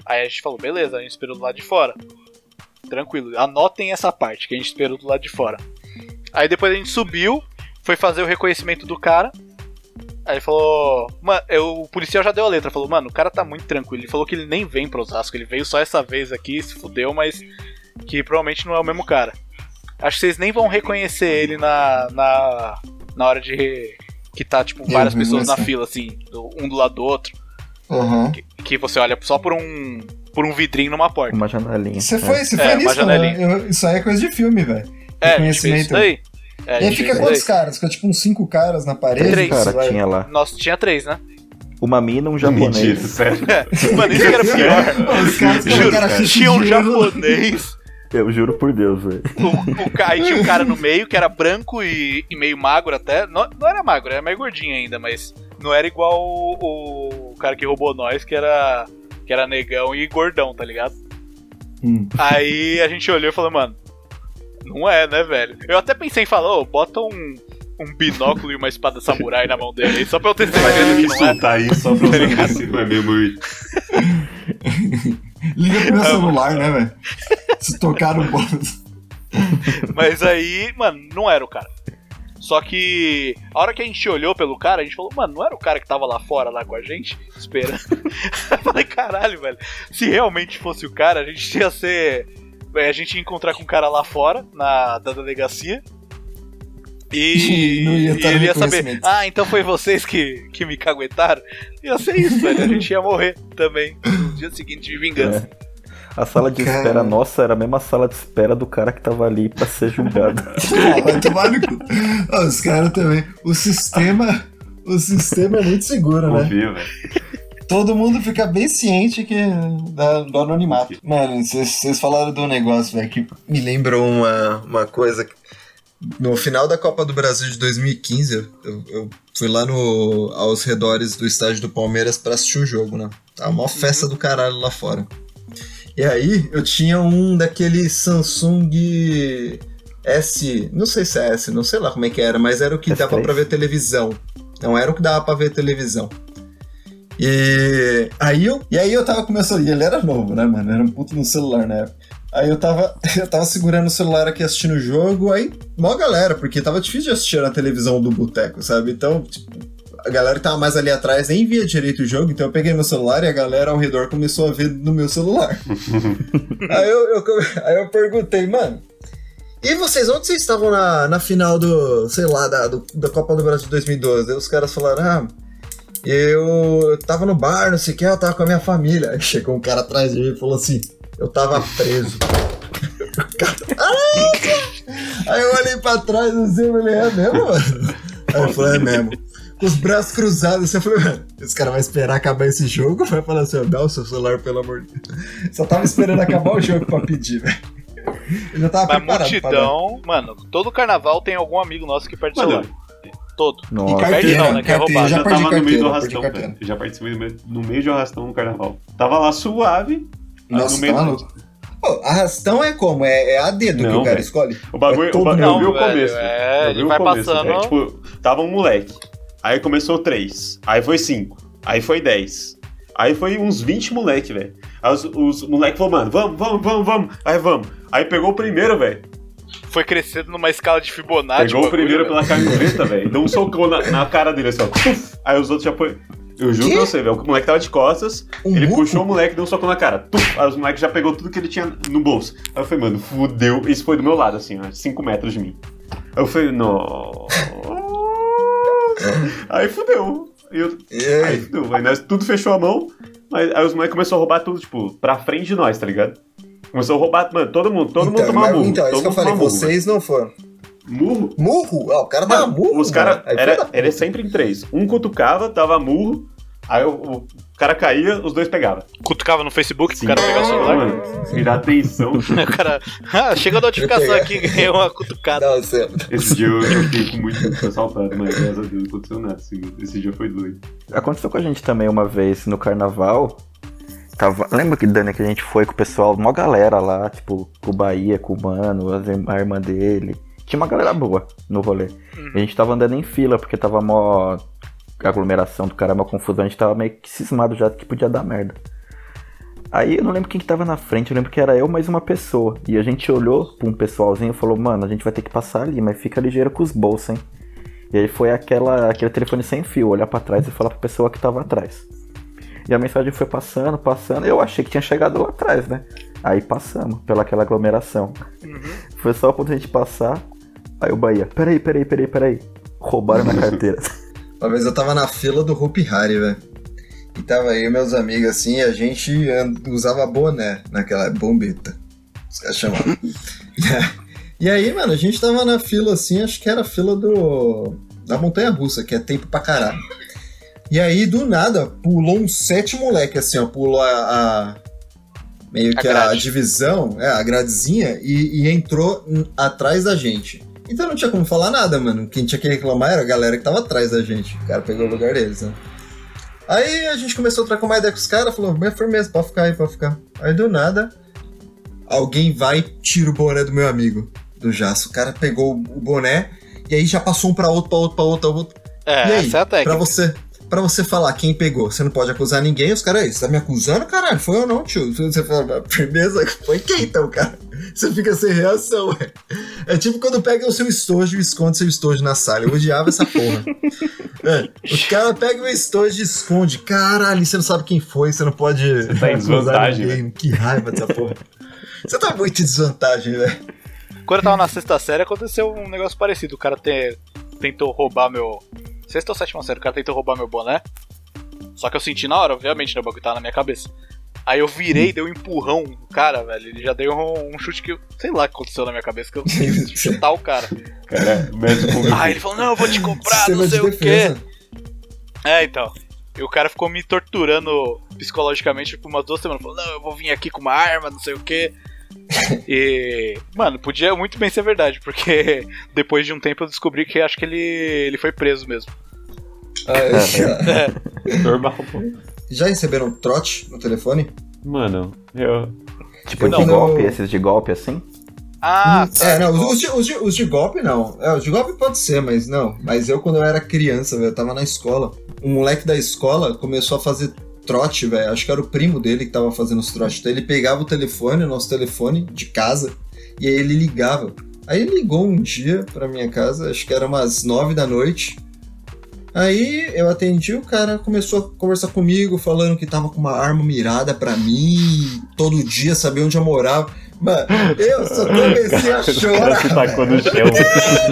Speaker 2: Aí a gente falou, beleza, a gente esperou do lado de fora. Tranquilo, anotem essa parte que a gente esperou do lado de fora. Aí depois a gente subiu, foi fazer o reconhecimento do cara. Aí ele falou. Mano, eu- o policial já deu a letra, falou, mano, o cara tá muito tranquilo. Ele falou que ele nem vem pro Osasco, ele veio só essa vez aqui, se fudeu, mas que provavelmente não é o mesmo cara. Acho que vocês nem vão reconhecer ele na, na, na hora de. Que tá, tipo,
Speaker 9: Eu
Speaker 2: várias pessoas na fila, assim, um do lado do outro.
Speaker 9: Aham.
Speaker 2: Que, que você olha só por um. por um vidrinho numa porta.
Speaker 3: Uma janelinha.
Speaker 9: Você
Speaker 3: É.
Speaker 9: foi, você
Speaker 2: É,
Speaker 9: foi nisso,
Speaker 2: janelinha.
Speaker 9: né? Eu- Isso aí é coisa de filme, velho.
Speaker 2: É, isso
Speaker 9: Reconhecimento.
Speaker 2: daí. É,
Speaker 9: E aí fica quantos
Speaker 2: daí.
Speaker 9: caras? Fica tipo uns cinco caras na parede?
Speaker 2: Três.
Speaker 3: cara
Speaker 9: vai-
Speaker 3: tinha lá.
Speaker 2: Nossa, tinha três, né?
Speaker 3: Uma mina, um
Speaker 4: Mentira,
Speaker 3: japonês.
Speaker 4: sério.
Speaker 2: Mano, isso que era pior.
Speaker 9: Os caras
Speaker 2: Juro,
Speaker 9: colocaram a ficha
Speaker 2: tinha um japonês.
Speaker 3: Eu juro por Deus, velho.
Speaker 2: O, o, ca- aí tinha um cara no meio que era branco e, e meio magro até. Não, não era magro, era meio gordinho ainda, mas não era igual o, o cara que roubou nós, que era, que era negão e gordão, tá ligado?
Speaker 9: Hum.
Speaker 2: Aí a gente olhou e falou, mano, não é, né, velho? Eu até pensei em falar, ô, bota um, um binóculo e uma espada samurai na mão dele, aí, só pra eu ter certeza que
Speaker 4: Vai
Speaker 2: não é.
Speaker 4: soltar aí só pra eu saber se não é mesmo.
Speaker 9: Liga pro meu celular, né, velho? Se tocar no bolso.
Speaker 2: Mas aí, mano, não era o cara. Só que a hora que a gente olhou pelo cara, a gente falou, mano, não era o cara que tava lá fora, lá com a gente, esperando. Eu falei, caralho, velho. Se realmente fosse o cara, a gente ia ser. é, A gente ia encontrar com o cara lá fora, na da delegacia. E,
Speaker 9: E
Speaker 2: ele ia saber, ah, então foi vocês que, que me caguetaram? Ia ser isso, velho. A gente ia morrer também no dia seguinte de vingança.
Speaker 3: A sala de
Speaker 9: Cara.
Speaker 3: espera nossa era a mesma sala de espera do cara que tava ali pra ser julgado.
Speaker 9: Ah, vai tomar no cu. Ah, os caras também. O sistema. O sistema é muito seguro, né?
Speaker 4: Velho.
Speaker 9: Todo mundo fica bem ciente que da- do anonimato. Mano, vocês falaram de um negócio, velho, que
Speaker 1: Me lembrou uma, uma coisa. No final da Copa do Brasil de 2015, eu, eu fui lá no, aos redores do estádio do Palmeiras pra assistir o jogo, né? Tava uma festa do caralho lá fora. E aí, eu tinha um daquele Samsung S. Não sei se é S, não sei lá como é que era, mas era o que dava
Speaker 3: S3?
Speaker 1: pra ver televisão. Não era o que dava pra ver televisão. E aí eu, e aí eu tava com meu celular. E ele era novo, né, mano? Era um puto no celular na época. Aí eu tava, eu tava segurando o celular aqui assistindo o jogo, aí mó galera, porque tava difícil de assistir na televisão do boteco, sabe? Então, tipo, a galera que tava mais ali atrás nem via direito o jogo, então eu peguei meu celular e a galera ao redor começou a ver no meu celular. aí, eu, eu aí eu perguntei, mano. E vocês, onde vocês estavam na, na final do, sei lá, da, do- da Copa do Brasil de 2012? Aí os caras falaram, ah, eu tava no bar, não sei o que, eu tava com a minha família. Aí chegou um cara atrás de mim e falou assim, eu tava preso. Aí eu olhei pra trás assim, eu falei, é mesmo, mano? Aí eu falei, é mesmo. Com os braços cruzados, assim, eu falei, mano, esse cara vai esperar acabar esse jogo? Vai falar assim, ó, dá o seu celular, pelo amor de Deus. Só tava esperando acabar o jogo pra pedir, velho. Eu já tava
Speaker 2: Mas
Speaker 1: preparado pra dar.
Speaker 2: multidão, mano, todo carnaval tem algum amigo nosso que perde
Speaker 4: Mano,
Speaker 2: celular. Todo.
Speaker 3: Nossa.
Speaker 1: carteira,
Speaker 2: Perde não, né? Que é
Speaker 1: carteira,
Speaker 2: roubado.
Speaker 1: já
Speaker 4: já
Speaker 1: perdi
Speaker 4: tava no meio do
Speaker 1: carteira,
Speaker 4: arrastão,
Speaker 1: carteira.
Speaker 4: velho. Eu Já participei no meio, no meio do arrastão no carnaval. Tava lá suave.
Speaker 1: Nossa,
Speaker 4: no meio
Speaker 1: tá
Speaker 4: do-.
Speaker 1: Pô, arrastão é como? É, é a dedo que
Speaker 4: Não,
Speaker 1: o cara
Speaker 4: velho.
Speaker 1: escolhe?
Speaker 4: O bagulho,
Speaker 1: É todo
Speaker 4: o bagulho
Speaker 2: mundo.
Speaker 4: eu vi o
Speaker 2: Não,
Speaker 4: começo.
Speaker 2: é,
Speaker 4: eu
Speaker 2: ele
Speaker 4: vi o
Speaker 2: vai
Speaker 4: começo,
Speaker 2: passando-
Speaker 4: velho. Tipo, tava um moleque. Aí começou três. Aí foi cinco. Aí foi dez. Aí foi uns 20 moleque, velho. Aí os, os moleques falaram, mano, vamos, vamos, vamos, vamos. Aí vamos. Aí pegou o primeiro, velho.
Speaker 2: Foi crescendo numa escala de Fibonacci.
Speaker 4: Pegou o
Speaker 2: bagulho,
Speaker 4: primeiro
Speaker 2: velho.
Speaker 4: pela camiseta, velho. Deu um socão na, na cara dele, assim, ó. Aí os outros já foi. Eu juro
Speaker 1: Quê?
Speaker 4: pra você, velho. O moleque tava de costas,
Speaker 1: Um
Speaker 4: ele
Speaker 1: muco?
Speaker 4: puxou o moleque, deu um socão na cara. Tuf! Aí os moleques já pegou tudo que ele tinha no bolso. Aí eu falei, mano, fudeu. Isso foi do meu lado, assim, ó, 5 metros de mim. Aí eu falei, nossa. aí fudeu. Eu- Aí
Speaker 1: aí?
Speaker 4: fudeu. Aí nós tudo fechou a mão, mas aí os moleques começaram a roubar tudo, tipo, pra frente de nós, tá ligado? Começou a roubar, mano, todo mundo, todo mundo
Speaker 1: então,
Speaker 4: tomava
Speaker 1: mas-
Speaker 4: murro.
Speaker 1: então, é isso que eu
Speaker 4: mundo
Speaker 1: falei,
Speaker 4: murro,
Speaker 1: vocês não foram.
Speaker 4: Murro?
Speaker 1: Murro? Ah, o cara
Speaker 4: Mano,
Speaker 1: murro.
Speaker 4: os caras. Era, era sempre em três. Um cutucava, dava murro, aí o, o cara caía, os dois pegavam.
Speaker 2: Cutucava no Facebook pro cara pegar o celular.
Speaker 4: Mano, virar atenção.
Speaker 2: O cara. Ah, chega a notificação aqui, ganhei uma cutucada.
Speaker 1: Não, você...
Speaker 4: Esse dia eu, eu fiquei com muito assaltado, mas graças a Deus não aconteceu nada. Esse, esse dia foi doido.
Speaker 3: Aconteceu com a gente também uma vez no carnaval. Tava... Lembra que, Dani, que a gente foi com o pessoal, uma galera lá, tipo, com o Bahia, com o Mano, a irmã dele. Tinha uma galera boa no rolê.
Speaker 2: Uhum.
Speaker 3: E a gente tava andando em fila, porque tava mó aglomeração do cara, uma confusão. A gente tava meio que cismado já que podia dar merda. Aí eu não lembro quem que tava na frente, eu lembro que era eu mais uma pessoa. E a gente olhou pra um pessoalzinho e falou, mano, a gente vai ter que passar ali, mas fica ligeiro com os bolsos, hein? E aí foi aquela, aquele telefone sem fio, olhar pra trás e falar pra pessoa que tava atrás. E a mensagem foi passando, passando. Eu achei que tinha chegado lá atrás, né? Aí passamos pelaquela aglomeração. Foi só quando a gente passar. Aí o Bahia, peraí, peraí, peraí, peraí. Roubaram na carteira.
Speaker 1: Uma vez eu tava na fila do Hopi Hari, velho. E tava aí meus amigos assim, e a gente usava boné naquela bombeta. Os caras chamavam. e aí, mano, a gente tava na fila assim, acho que era a fila do. da Montanha Russa, que é tempo pra caralho. E aí, do nada, pulou uns sete moleque, assim, ó, pulou a. a- meio
Speaker 2: A
Speaker 1: que a,
Speaker 2: grade.
Speaker 1: divisão, é, a gradezinha, e, e entrou atrás da gente. Então não tinha como falar nada, mano. Quem tinha que reclamar era a galera que tava atrás da gente. O cara pegou o lugar deles, né? Aí a gente começou a trocar uma ideia com os caras, falou, mas firmeza, pode ficar aí, pode ficar. Aí do nada, alguém vai e tira o boné do meu amigo, do Jaço. O cara pegou o boné e aí já passou um pra outro, pra outro, pra outro, pra outro.
Speaker 2: É,
Speaker 1: e aí,
Speaker 2: essa é a
Speaker 1: pra
Speaker 2: técnica.
Speaker 1: você, pra você falar quem pegou, você não pode acusar ninguém, os caras, "Ei, você tá me acusando, caralho? Foi eu não, tio. Você fala, firmeza, foi quem então, cara? Você fica sem reação, ué. É tipo quando pega o seu estojo e esconde seu estojo na sala. Eu odiava essa porra. É, os caras pegam o estojo e esconde. Caralho, você não sabe quem foi, você não pode.
Speaker 4: Você tá em desvantagem,
Speaker 1: ninguém. Que raiva dessa porra. Você tá muito em desvantagem, velho.
Speaker 2: Quando eu tava na sexta série, aconteceu um negócio parecido. O cara te- tentou roubar meu. Sexta ou sétima série, o cara tentou roubar meu boné. Só que eu senti na hora, obviamente, né? O bagulho tava na minha cabeça. Aí eu virei, dei um empurrão no cara, velho. Ele já deu um, um chute que eu. Sei lá o que aconteceu na minha cabeça, que eu quis chutar o cara.
Speaker 4: Cara, médico com
Speaker 2: Aí ele falou, não, eu vou te comprar,
Speaker 1: Sistema
Speaker 2: não sei
Speaker 1: de
Speaker 2: o quê. É, então. E o cara ficou me torturando psicologicamente por umas duas semanas. Falou, não, eu vou vir aqui com uma arma, não sei o quê. E. Mano, podia muito bem ser verdade, porque depois de um tempo eu descobri que acho que ele, ele foi preso mesmo.
Speaker 1: Ai, cara.
Speaker 4: normal, pô.
Speaker 1: Já receberam trote no telefone?
Speaker 4: Mano, eu.
Speaker 3: tipo,
Speaker 2: Não.
Speaker 3: de golpe, esses de golpe assim.
Speaker 2: Ah, tá.
Speaker 1: É, não, os, os de, os, de, os de golpe não. É, os de golpe pode ser, mas não. Mas eu, quando eu era criança, velho, eu tava na escola. Um moleque da escola começou a fazer trote, velho. Acho que era o primo dele que tava fazendo os trotes. Então ele pegava o telefone, o nosso telefone de casa, e aí ele ligava. Aí ele ligou um dia pra minha casa, acho que era umas nove da noite. Aí eu atendi, o cara começou a conversar comigo, falando que tava com uma arma mirada pra mim, todo dia sabia onde eu morava. Mano, eu só comecei a
Speaker 4: O cara
Speaker 1: chorar.
Speaker 4: se tacou
Speaker 1: velho.
Speaker 4: no chão.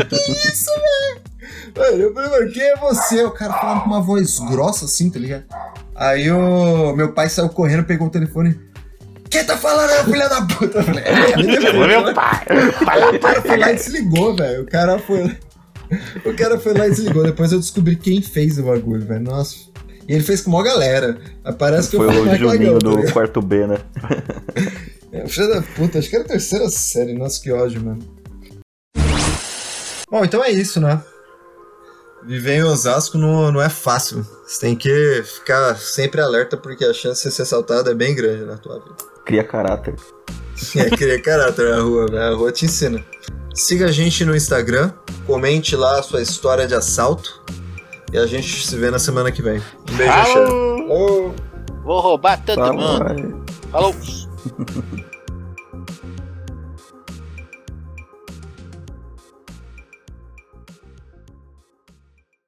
Speaker 1: Que isso, velho? Mano, eu falei, mano, quem é você? O cara falando com uma voz grossa assim, tá ligado? Aí o meu pai saiu correndo, pegou o telefone. Quem tá falando aí, filha da puta? Eu falei, é,
Speaker 2: meu pai.
Speaker 1: O cara foi lá e desligou, velho. O cara foi. O cara foi lá e desligou. Depois eu descobri quem fez o bagulho, velho. Nossa. E ele fez com uma galera. Parece que
Speaker 3: Foi o Juninho
Speaker 1: tá
Speaker 3: do
Speaker 1: ligado?
Speaker 3: quarto B, né?
Speaker 1: É, Filha da puta, acho que era a terceira série. Nossa, que ódio, mano. Bom, então é isso, né? Viver em Osasco não, não é fácil. Você tem que ficar sempre alerta porque a chance de ser assaltado é bem grande na tua vida.
Speaker 3: Cria caráter.
Speaker 1: É criar caráter na rua, velho. A rua te ensina. Siga a gente no Instagram, comente lá a sua história de assalto. E a gente se vê na semana que vem. Um beijo.
Speaker 2: Falou. Vou roubar todo
Speaker 3: Tá,
Speaker 2: mundo. Falou.